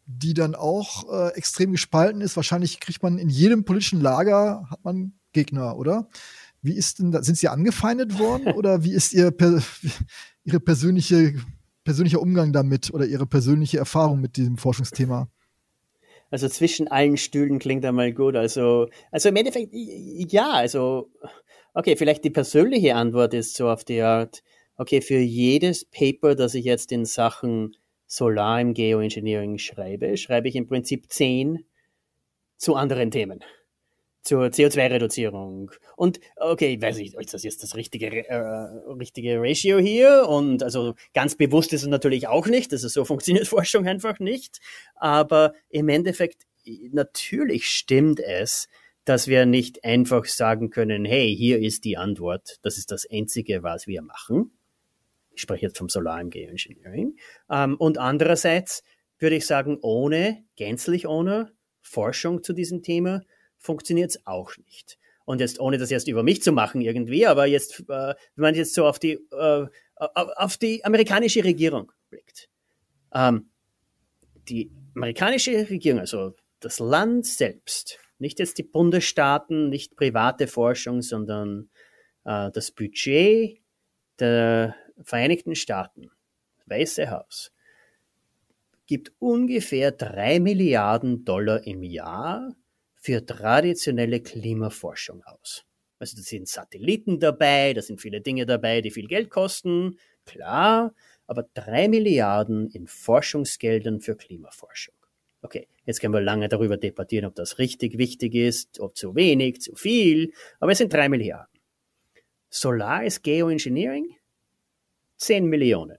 [SPEAKER 3] die dann auch äh, extrem gespalten ist. Wahrscheinlich kriegt man in jedem politischen Lager hat man Gegner, oder? Wie ist denn da, sind Sie angefeindet worden oder wie ist Ihr Ihre persönliche persönlicher Umgang damit oder Ihre persönliche Erfahrung mit diesem Forschungsthema?
[SPEAKER 4] Also zwischen allen Stühlen klingt einmal gut. Also, also im Endeffekt, ja, also, okay, vielleicht die persönliche Antwort ist so auf die Art, okay, für jedes Paper, das ich jetzt in Sachen Solar im Geoengineering schreibe, schreibe ich im Prinzip zehn zu anderen Themen. Zur CO2-Reduzierung. Und okay, weiß ich, ist das jetzt das richtige, äh, richtige Ratio hier? Und also ganz bewusst ist es natürlich auch nicht. Also so funktioniert Forschung einfach nicht. Aber im Endeffekt, natürlich stimmt es, dass wir nicht einfach sagen können, hey, hier ist die Antwort, das ist das Einzige, was wir machen, ich spreche jetzt vom Solar Geoengineering. Ähm, und andererseits würde ich sagen, ohne, gänzlich ohne Forschung zu diesem Thema funktioniert es auch nicht. Und jetzt, ohne das jetzt über mich zu machen irgendwie, aber jetzt, äh, wenn man jetzt so auf die, äh, auf die amerikanische Regierung blickt. Ähm, die amerikanische Regierung, also das Land selbst, nicht jetzt die Bundesstaaten, nicht private Forschung, sondern äh, das Budget der Vereinigten Staaten, Weiße Haus, gibt ungefähr drei Milliarden Dollar im Jahr für traditionelle Klimaforschung aus. Also da sind Satelliten dabei, da sind viele Dinge dabei, die viel Geld kosten, klar, aber drei Milliarden in Forschungsgeldern für Klimaforschung. Okay, jetzt können wir lange darüber debattieren, ob das richtig wichtig ist, ob zu wenig, zu viel, aber es sind drei Milliarden. Solar ist Geoengineering 10 Millionen.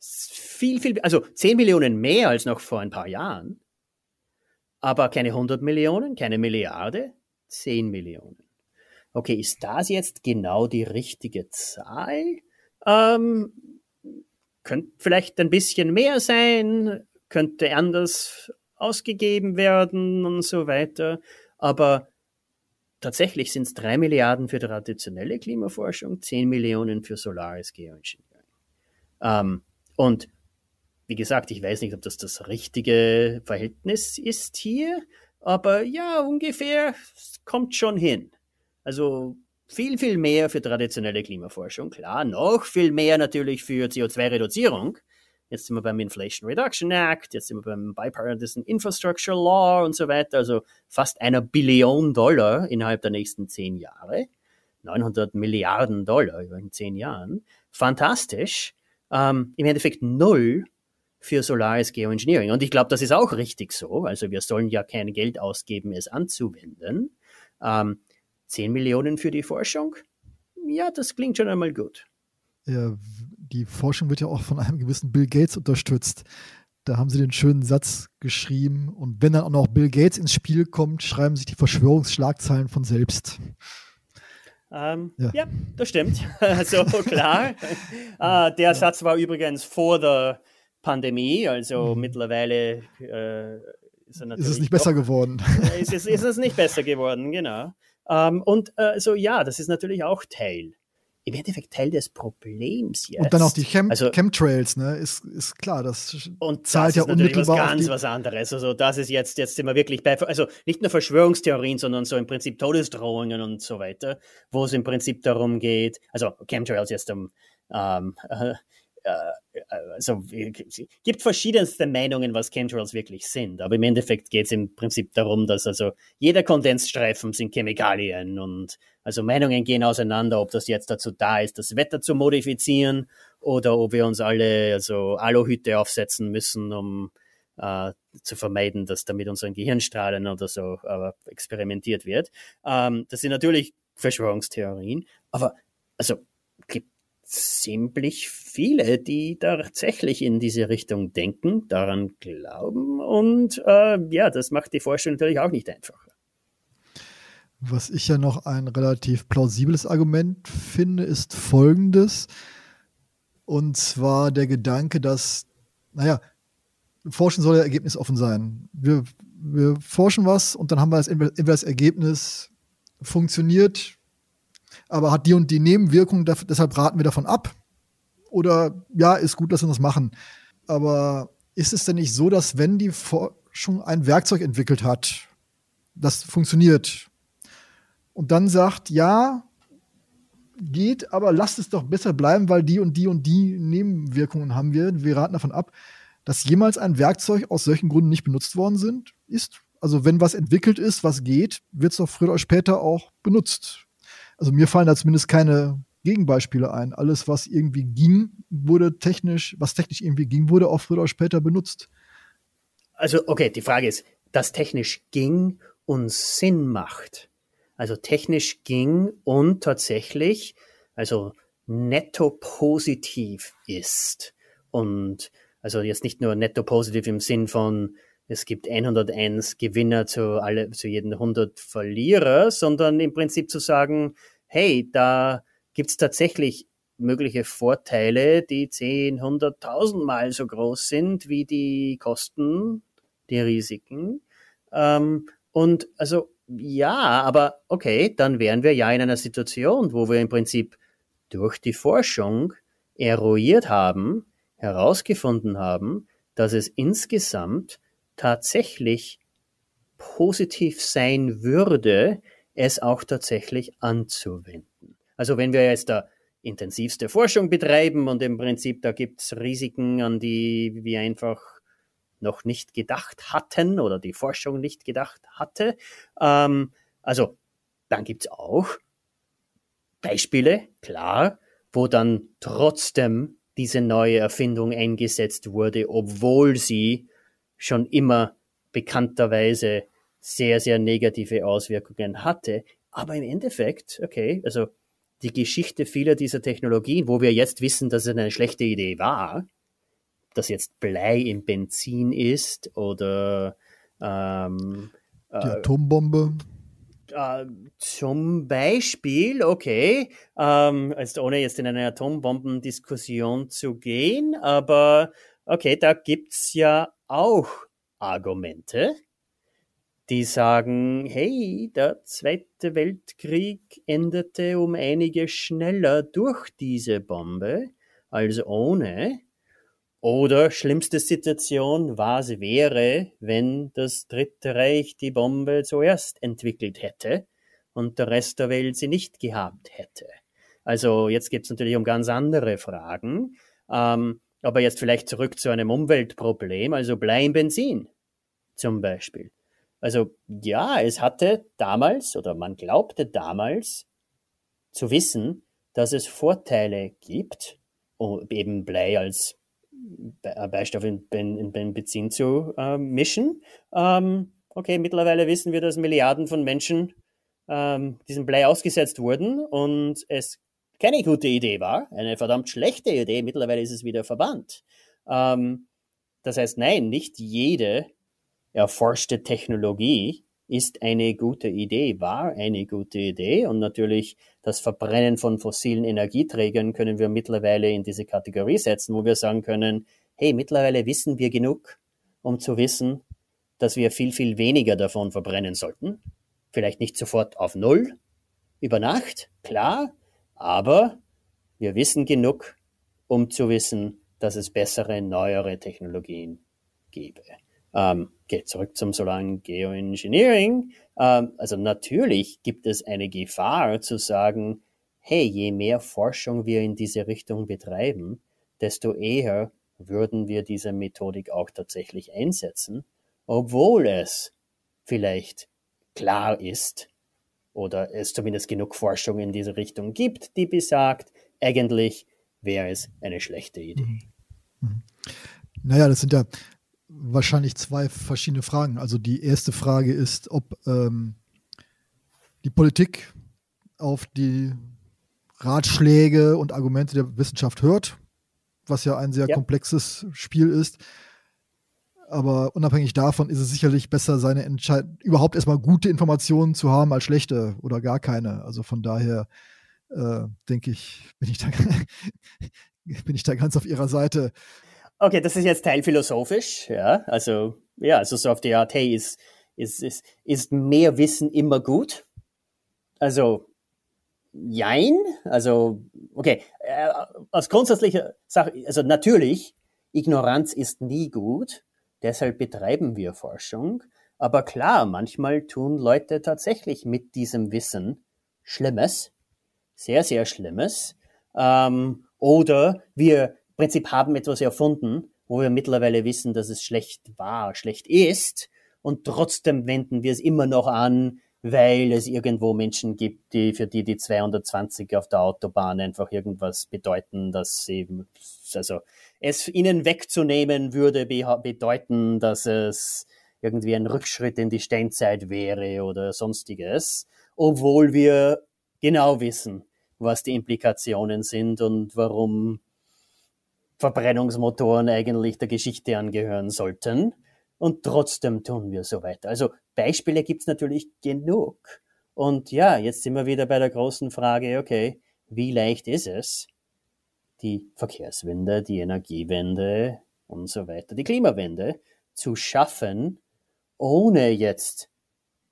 [SPEAKER 4] Viel, viel, also 10 Millionen mehr als noch vor ein paar Jahren. Aber keine 100 Millionen, keine Milliarde, 10 Millionen. Okay, ist das jetzt genau die richtige Zahl? Ähm, könnte vielleicht ein bisschen mehr sein, könnte anders ausgegeben werden und so weiter. Aber tatsächlich sind es drei Milliarden für traditionelle Klimaforschung, zehn Millionen für Solaris Geoengineering. Ähm, und wie gesagt, ich weiß nicht, ob das das richtige Verhältnis ist hier, aber ja, ungefähr kommt schon hin. Also viel, viel mehr für traditionelle Klimaforschung, klar, noch viel mehr natürlich für CO2-Reduzierung, jetzt sind wir beim Inflation Reduction Act, jetzt sind wir beim Bipartisan Infrastructure Law und so weiter, also fast einer Billion Dollar innerhalb der nächsten zehn Jahre. 900 Milliarden Dollar über zehn Jahren. Fantastisch. Ähm, Im Endeffekt null für Solaris Geoengineering. Und ich glaube, das ist auch richtig so. Also wir sollen ja kein Geld ausgeben, es anzuwenden. Ähm, 10 Millionen für die Forschung? Ja, das klingt schon einmal gut.
[SPEAKER 3] Ja, die Forschung wird ja auch von einem gewissen Bill Gates unterstützt. Da haben sie den schönen Satz geschrieben. Und wenn dann auch noch Bill Gates ins Spiel kommt, schreiben sich die Verschwörungsschlagzeilen von selbst.
[SPEAKER 4] Ähm, ja. ja. das stimmt. also klar. äh, der. Satz war übrigens vor der Pandemie, also mhm. mittlerweile äh,
[SPEAKER 3] ist, ist, es nicht besser doch, geworden.
[SPEAKER 4] ist, es, ist es nicht besser geworden, genau. Ähm, und äh, so ja, das ist natürlich auch Teil im Endeffekt Teil des Problems jetzt.
[SPEAKER 3] Und dann auch die Chem also, Chemtrails, ne, ist, ist klar, das
[SPEAKER 4] und zahlt das ja ist unmittelbar was ganz was anderes. Also das ist jetzt, jetzt sind wir wirklich bei, also nicht nur Verschwörungstheorien, sondern so im Prinzip Todesdrohungen und so weiter, wo es im Prinzip darum geht, also Chemtrails jetzt um ähm, äh, äh, also gibt verschiedenste Meinungen, was Chemtrails wirklich sind, aber im Endeffekt geht es im Prinzip darum, dass also jeder Kondensstreifen sind Chemikalien und also Meinungen gehen auseinander, ob das jetzt dazu da ist, das Wetter zu modifizieren oder ob wir uns alle also Aluhüte aufsetzen müssen, um äh, zu vermeiden, dass da mit unseren Gehirnstrahlen oder so äh, experimentiert wird. Ähm, das sind natürlich Verschwörungstheorien, aber also ziemlich viele, die tatsächlich in diese Richtung denken, daran glauben und äh, ja, das macht die Forschung natürlich auch nicht einfacher.
[SPEAKER 3] Was ich ja noch ein relativ plausibles Argument finde, ist folgendes. Und zwar der Gedanke, dass, naja, Forschen soll ja ergebnisoffen sein. Wir, wir forschen was und dann haben wir das, entweder das Ergebnis funktioniert, aber hat die und die Nebenwirkung, deshalb raten wir davon ab. Oder ja, ist gut, dass wir das machen. Aber ist es denn nicht so, dass wenn die Forschung ein Werkzeug entwickelt hat, das funktioniert, und dann sagt, ja, geht, aber lasst es doch besser bleiben, weil die und die und die Nebenwirkungen haben wir. Wir raten davon ab, dass jemals ein Werkzeug aus solchen Gründen nicht benutzt worden sind, ist. Also wenn was entwickelt ist, was geht, wird es doch früher oder später auch benutzt. Also mir fallen da zumindest keine Gegenbeispiele ein. Alles, was irgendwie ging, wurde technisch, was technisch irgendwie ging, wurde auch früher oder später benutzt.
[SPEAKER 4] Also, okay, die Frage ist, dass technisch ging und Sinn macht. Also technisch ging und tatsächlich, also netto positiv ist. Und also jetzt nicht nur netto positiv im Sinn von, es gibt 101 Gewinner zu, alle, zu jedem 100 Verlierer, sondern im Prinzip zu sagen, hey, da gibt's tatsächlich mögliche Vorteile, die 10, 100.000 Mal so groß sind wie die Kosten, die Risiken. Ähm, und also ja, aber okay, dann wären wir ja in einer Situation, wo wir im Prinzip durch die Forschung eruiert haben, herausgefunden haben, dass es insgesamt tatsächlich positiv sein würde, es auch tatsächlich anzuwenden. Also wenn wir jetzt da intensivste Forschung betreiben und im Prinzip da gibt's Risiken, an die wir einfach noch nicht gedacht hatten oder die Forschung nicht gedacht hatte. Ähm, also dann gibt's auch Beispiele, klar, wo dann trotzdem diese neue Erfindung eingesetzt wurde, obwohl sie schon immer bekannterweise sehr, sehr negative Auswirkungen hatte. Aber im Endeffekt, okay, also die Geschichte vieler dieser Technologien, wo wir jetzt wissen, dass es eine schlechte Idee war, dass jetzt Blei im Benzin ist oder ähm,
[SPEAKER 3] die äh, Atombombe.
[SPEAKER 4] Äh, zum Beispiel, okay, ähm, also ohne jetzt in eine Atombombendiskussion zu gehen, aber okay, da gibt's ja auch Argumente, die sagen, hey, der Zweite Weltkrieg endete um einige schneller durch diese Bombe als ohne. Oder schlimmste Situation, was wäre, wenn das Dritte Reich die Bombe zuerst entwickelt hätte und der Rest der Welt sie nicht gehabt hätte. Also jetzt geht es natürlich um ganz andere Fragen. Ähm, Aber jetzt vielleicht zurück zu einem Umweltproblem, also Blei im Benzin zum Beispiel. Also ja, es hatte damals oder man glaubte damals zu wissen, dass es Vorteile gibt, um eben Blei als Beistoff in, in, in Benzin zu äh, mischen. Ähm, okay, mittlerweile wissen wir, dass Milliarden von Menschen ähm, diesem Blei ausgesetzt wurden und es keine gute Idee war, eine verdammt schlechte Idee. Mittlerweile ist es wieder verbannt. Ähm, das heißt, nein, nicht jede erforschte Technologie ist eine gute Idee, war eine gute Idee. Und natürlich das Verbrennen von fossilen Energieträgern können wir mittlerweile in diese Kategorie setzen, wo wir sagen können, hey, mittlerweile wissen wir genug, um zu wissen, dass wir viel, viel weniger davon verbrennen sollten. Vielleicht nicht sofort auf Null über Nacht, klar, aber wir wissen genug, um zu wissen, dass es bessere, neuere Technologien gäbe. Ähm, geht zurück zum solaren Geoengineering. Ähm, also natürlich gibt es eine Gefahr zu sagen, hey, je mehr Forschung wir in diese Richtung betreiben, desto eher würden wir diese Methodik auch tatsächlich einsetzen, obwohl es vielleicht klar ist oder es zumindest genug Forschung in diese Richtung gibt, die besagt, eigentlich wäre es eine schlechte Idee. Mhm.
[SPEAKER 3] mhm. Naja, das sind ja wahrscheinlich zwei verschiedene Fragen. Also die erste Frage ist, ob ähm, die Politik auf die Ratschläge und Argumente der Wissenschaft hört, was ja ein sehr ja. komplexes Spiel ist. Aber unabhängig davon ist es sicherlich besser, seine Entscheidung überhaupt erstmal gute Informationen zu haben als schlechte oder gar keine. Also von daher äh, denke ich, bin ich, da, bin ich da ganz auf ihrer Seite.
[SPEAKER 4] Okay, das ist jetzt teilphilosophisch, ja. Also, ja, also so auf die Art, hey, ist, ist, ist, ist mehr Wissen immer gut? Also, jein. Also, okay, äh, aus grundsätzlicher Sache, also natürlich, Ignoranz ist nie gut. Deshalb betreiben wir Forschung. Aber klar, manchmal tun Leute tatsächlich mit diesem Wissen Schlimmes, sehr, sehr Schlimmes. Ähm, oder wir Prinzip haben etwas erfunden, wo wir mittlerweile wissen, dass es schlecht war, schlecht ist, und trotzdem wenden wir es immer noch an, weil es irgendwo Menschen gibt, die für die die 220 auf der Autobahn einfach irgendwas bedeuten, dass sie also es ihnen wegzunehmen würde bedeuten, dass es irgendwie ein Rückschritt in die Steinzeit wäre oder sonstiges, obwohl wir genau wissen, was die Implikationen sind und warum Verbrennungsmotoren eigentlich der Geschichte angehören sollten. Und trotzdem tun wir so weiter. Also Beispiele gibt's natürlich genug. Und ja, jetzt sind wir wieder bei der großen Frage, okay, wie leicht ist es, die Verkehrswende, die Energiewende und so weiter, die Klimawende zu schaffen, ohne jetzt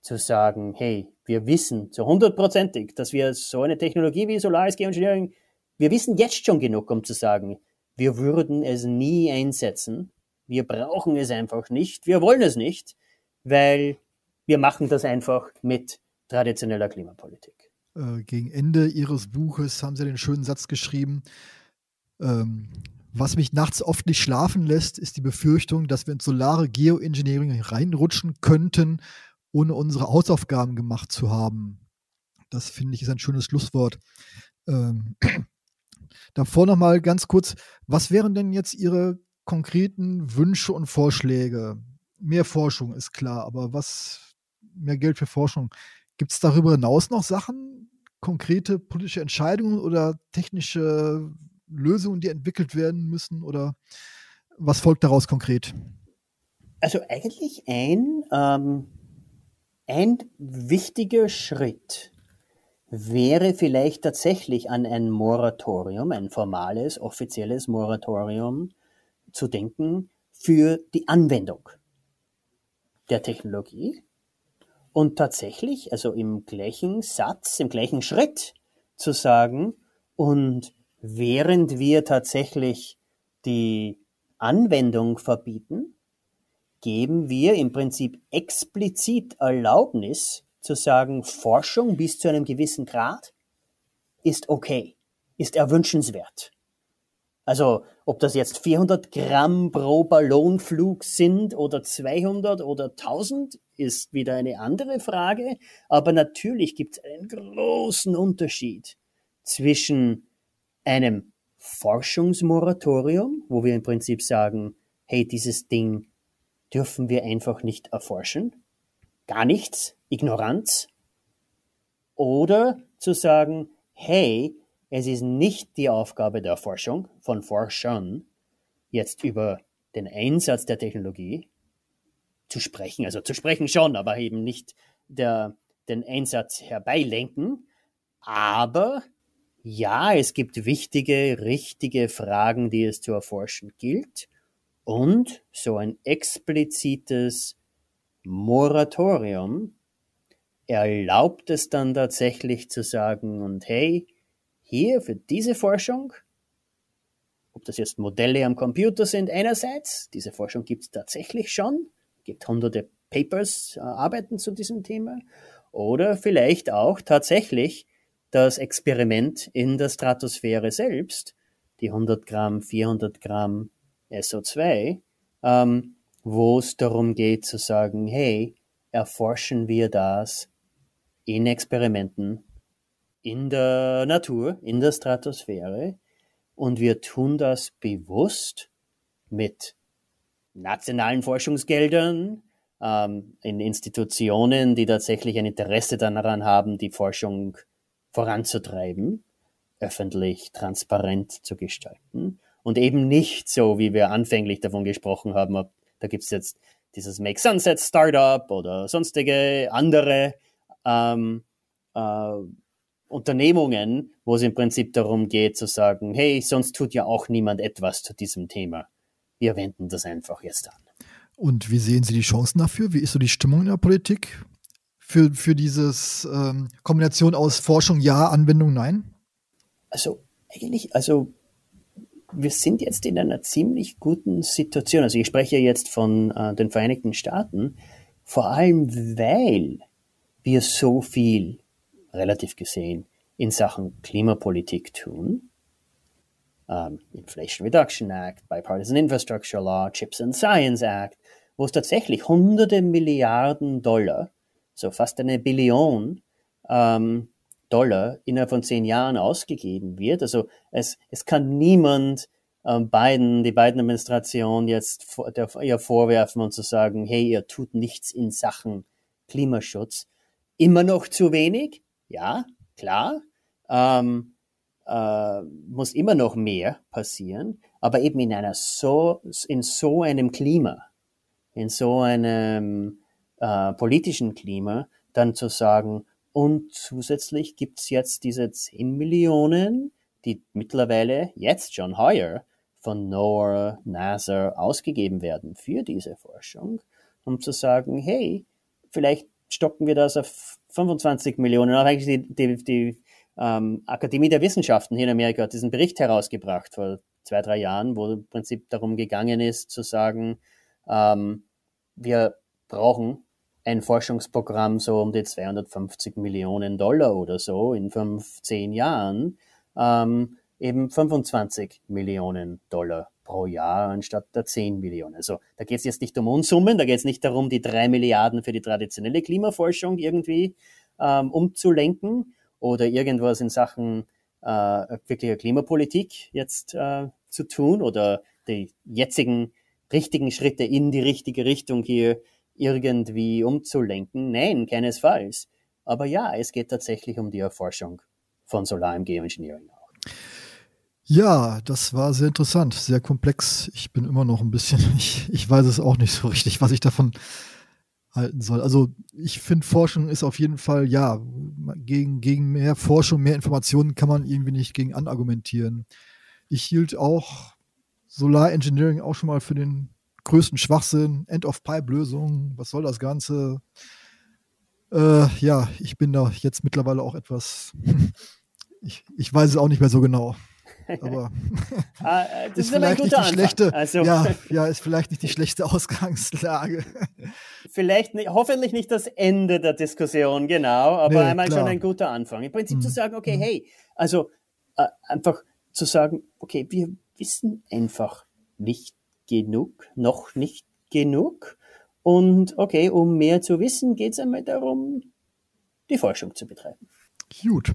[SPEAKER 4] zu sagen, hey, wir wissen zu hundertprozentig, dass wir so eine Technologie wie Solaris Geoengineering, wir wissen jetzt schon genug, um zu sagen, wir würden es nie einsetzen. Wir brauchen es einfach nicht. Wir wollen es nicht, weil wir machen das einfach mit traditioneller Klimapolitik.
[SPEAKER 3] Äh, gegen Ende Ihres Buches haben Sie den schönen Satz geschrieben, ähm, was mich nachts oft nicht schlafen lässt, ist die Befürchtung, dass wir ins solare Geoengineering reinrutschen könnten, ohne unsere Hausaufgaben gemacht zu haben. Das finde ich ist ein schönes Schlusswort. Ähm, Davor noch mal ganz kurz, was wären denn jetzt Ihre konkreten Wünsche und Vorschläge? Mehr Forschung ist klar, aber was mehr Geld für Forschung? Gibt es darüber hinaus noch Sachen, konkrete politische Entscheidungen oder technische Lösungen, die entwickelt werden müssen? Oder was folgt daraus konkret?
[SPEAKER 4] Also eigentlich ein, ähm, ein wichtiger Schritt wäre vielleicht tatsächlich an ein Moratorium, ein formales, offizielles Moratorium zu denken für die Anwendung der Technologie und tatsächlich, also im gleichen Satz, im gleichen Schritt zu sagen, und während wir tatsächlich die Anwendung verbieten, geben wir im Prinzip explizit Erlaubnis zu sagen, Forschung bis zu einem gewissen Grad ist okay, ist erwünschenswert. Also ob das jetzt 400 Gramm pro Ballonflug sind oder 200 oder 1000, ist wieder eine andere Frage. Aber natürlich gibt es einen großen Unterschied zwischen einem Forschungsmoratorium, wo wir im Prinzip sagen, hey, dieses Ding dürfen wir einfach nicht erforschen, gar nichts, Ignoranz, oder zu sagen, hey, es ist nicht die Aufgabe der Forschung, von Forschern, jetzt über den Einsatz der Technologie zu sprechen, also zu sprechen schon, aber eben nicht der, den Einsatz herbeilenken. Aber ja, es gibt wichtige, richtige Fragen, die es zu erforschen gilt. Und so ein explizites Moratorium erlaubt es dann tatsächlich zu sagen, und hey, hier für diese Forschung, ob das jetzt Modelle am Computer sind einerseits, diese Forschung gibt es tatsächlich schon, gibt hunderte Papers, äh, Arbeiten zu diesem Thema, oder vielleicht auch tatsächlich das Experiment in der Stratosphäre selbst, die 100 Gramm, 400 Gramm SO2, ähm, wo es darum geht zu sagen, hey, erforschen wir das in Experimenten in der Natur, in der Stratosphäre und wir tun das bewusst mit nationalen Forschungsgeldern, ähm, in Institutionen, die tatsächlich ein Interesse daran haben, die Forschung voranzutreiben, öffentlich, transparent zu gestalten und eben nicht so, wie wir anfänglich davon gesprochen haben, ob, da gibt's jetzt dieses Make Sunset Startup oder sonstige andere ähm, äh, Unternehmungen, wo es im Prinzip darum geht zu sagen, hey, sonst tut ja auch niemand etwas zu diesem Thema. Wir wenden das einfach jetzt an.
[SPEAKER 3] Und wie sehen Sie die Chancen dafür? Wie ist so die Stimmung in der Politik für, für dieses ähm, Kombination aus Forschung ja, Anwendung nein?
[SPEAKER 4] Also eigentlich, also wir sind jetzt in einer ziemlich guten Situation. Also ich spreche jetzt von äh, den Vereinigten Staaten, vor allem weil wir so viel relativ gesehen in Sachen Klimapolitik tun. Um, Inflation Reduction Act, Bipartisan Infrastructure Law, Chips and Science Act, wo es tatsächlich hunderte Milliarden Dollar, so fast eine Billion ähm, Dollar innerhalb von zehn Jahren ausgegeben wird. Also es, es kann niemand ähm, Biden, die Biden-Administration jetzt vor, der, ihr vorwerfen und zu sagen, hey, ihr tut nichts in Sachen Klimaschutz. Immer noch zu wenig, ja, klar, ähm, äh, muss immer noch mehr passieren, aber eben in einer so, in so einem Klima, in so einem äh, politischen Klima, dann zu sagen, und zusätzlich gibt's jetzt diese 10 Millionen, die mittlerweile jetzt schon heuer von NOAA, NASA ausgegeben werden für diese Forschung, um zu sagen, hey, vielleicht stocken wir das auf 25 Millionen. Auch eigentlich die, die, die ähm, Akademie der Wissenschaften hier in Amerika hat diesen Bericht herausgebracht vor zwei, drei Jahren, wo im Prinzip darum gegangen ist, zu sagen, ähm, wir brauchen ein Forschungsprogramm so um die 250 Millionen Dollar oder so in fünf, zehn Jahren, ähm, eben 25 Millionen Dollar pro Jahr anstatt der 10 Millionen. Also da geht es jetzt nicht um Unsummen, da geht es nicht darum, die drei Milliarden für die traditionelle Klimaforschung irgendwie ähm, umzulenken oder irgendwas in Sachen äh, wirklicher Klimapolitik jetzt äh, zu tun oder die jetzigen richtigen Schritte in die richtige Richtung hier irgendwie umzulenken. Nein, keinesfalls. Aber ja, es geht tatsächlich um die Erforschung von Solar im Geoengineering auch.
[SPEAKER 3] Ja, das war sehr interessant, sehr komplex. Ich bin immer noch ein bisschen, ich, ich weiß es auch nicht so richtig, was ich davon halten soll. Also ich finde, Forschung ist auf jeden Fall, ja, gegen, gegen mehr Forschung, mehr Informationen kann man irgendwie nicht gegen anargumentieren. Ich hielt auch Solar Engineering auch schon mal für den größten Schwachsinn, End-of-Pipe-Lösung, was soll das Ganze? Äh, ja, ich bin da jetzt mittlerweile auch etwas, ich, ich weiß es auch nicht mehr so genau. Aber ah, äh, ist vielleicht nicht die Anfang. schlechte, also. ja, ja, ist vielleicht nicht die schlechte Ausgangslage.
[SPEAKER 4] Vielleicht nicht, hoffentlich nicht das Ende der Diskussion, genau, aber nee, einmal klar. schon ein guter Anfang. Im Prinzip mhm. zu sagen, okay, mhm. hey, also äh, einfach zu sagen, okay, wir, wissen einfach nicht genug, noch nicht genug. Und okay, um mehr zu wissen, geht es einmal darum, die Forschung zu betreiben.
[SPEAKER 3] Gut.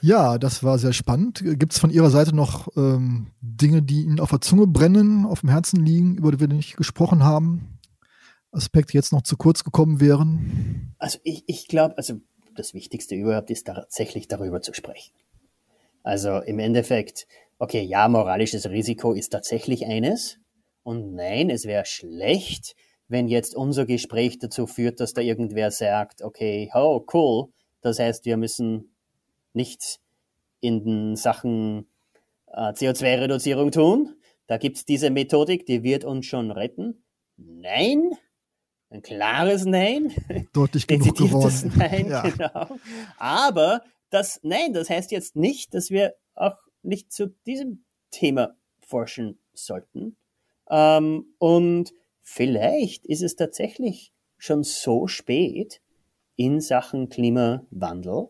[SPEAKER 3] Ja, das war sehr spannend. Gibt es von Ihrer Seite noch ähm, Dinge, die Ihnen auf der Zunge brennen, auf dem Herzen liegen, über die wir nicht gesprochen haben? Aspekte jetzt noch zu kurz gekommen wären?
[SPEAKER 4] Also ich, ich glaube, also das Wichtigste überhaupt ist tatsächlich darüber zu sprechen. Also im Endeffekt, okay, ja, moralisches Risiko ist tatsächlich eines. Und nein, es wäre schlecht, wenn jetzt unser Gespräch dazu führt, dass da irgendwer sagt, okay, oh, cool, das heißt, wir müssen nichts in den Sachen äh, CO2-Reduzierung tun. Da gibt's diese Methodik, die wird uns schon retten. Nein, ein klares Nein.
[SPEAKER 3] Deutlich genug geworden.
[SPEAKER 4] Nein, ja. genau. Aber das Nein, das heißt jetzt nicht, dass wir auch nicht zu diesem Thema forschen sollten. Ähm, und vielleicht ist es tatsächlich schon so spät in Sachen Klimawandel,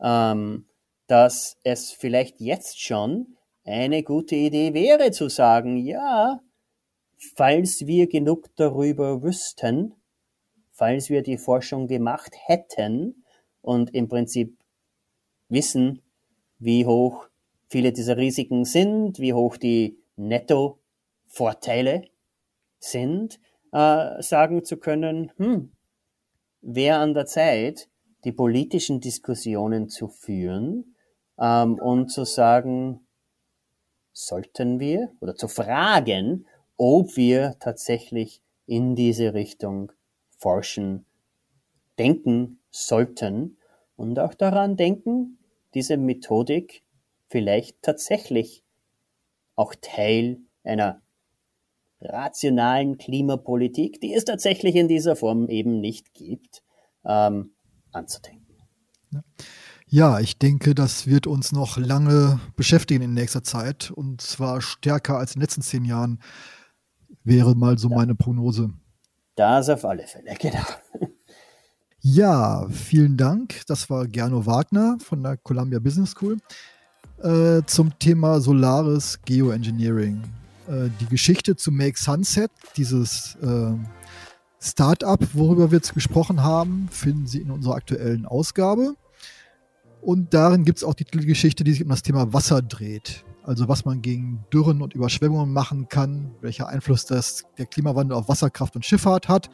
[SPEAKER 4] ähm, dass es vielleicht jetzt schon eine gute Idee wäre zu sagen, ja, falls wir genug darüber wüssten, falls wir die Forschung gemacht hätten und im Prinzip wissen, wie hoch viele dieser Risiken sind, wie hoch die Netto-Vorteile sind, äh, sagen zu können, hm, wäre an der Zeit, die politischen Diskussionen zu führen ähm, und zu sagen, sollten wir oder zu fragen, ob wir tatsächlich in diese Richtung forschen, denken sollten und auch daran denken, diese Methodik vielleicht tatsächlich auch Teil einer rationalen Klimapolitik, die es tatsächlich in dieser Form eben nicht gibt, ähm, anzudenken.
[SPEAKER 3] Ja. ich denke, das wird uns noch lange beschäftigen in nächster Zeit und zwar stärker als in den letzten zehn Jahren, wäre mal so meine Prognose.
[SPEAKER 4] Das auf alle Fälle, genau.
[SPEAKER 3] Ja, vielen Dank. Das war Gerno Wagner von der Columbia Business School äh, zum Thema Solaris Geoengineering. Äh, die Geschichte zu Make Sunset, dieses äh, Startup, worüber wir jetzt gesprochen haben, finden Sie in unserer aktuellen Ausgabe. Und darin gibt es auch die Geschichte, die sich um das Thema Wasser dreht. Also was man gegen Dürren und Überschwemmungen machen kann, welcher Einfluss das, der Klimawandel auf Wasserkraft und Schifffahrt hat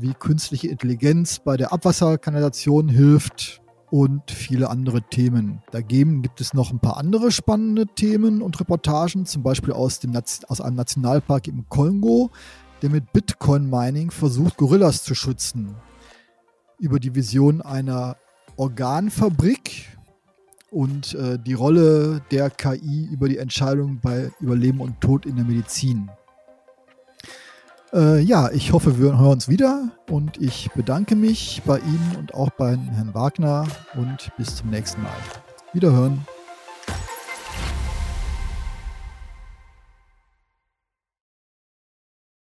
[SPEAKER 3] wie künstliche Intelligenz bei der Abwasserkanalisation hilft und viele andere Themen. Dagegen gibt es noch ein paar andere spannende Themen und Reportagen, zum Beispiel aus, dem, aus einem Nationalpark im Kongo, der mit Bitcoin-Mining versucht, Gorillas zu schützen. Über die Vision einer Organfabrik und äh, die Rolle der KI über die Entscheidung bei Überleben und Tod in der Medizin. Äh, ja, ich hoffe, wir hören uns wieder und ich bedanke mich bei Ihnen und auch bei Herrn Wagner und bis zum nächsten Mal. Wiederhören.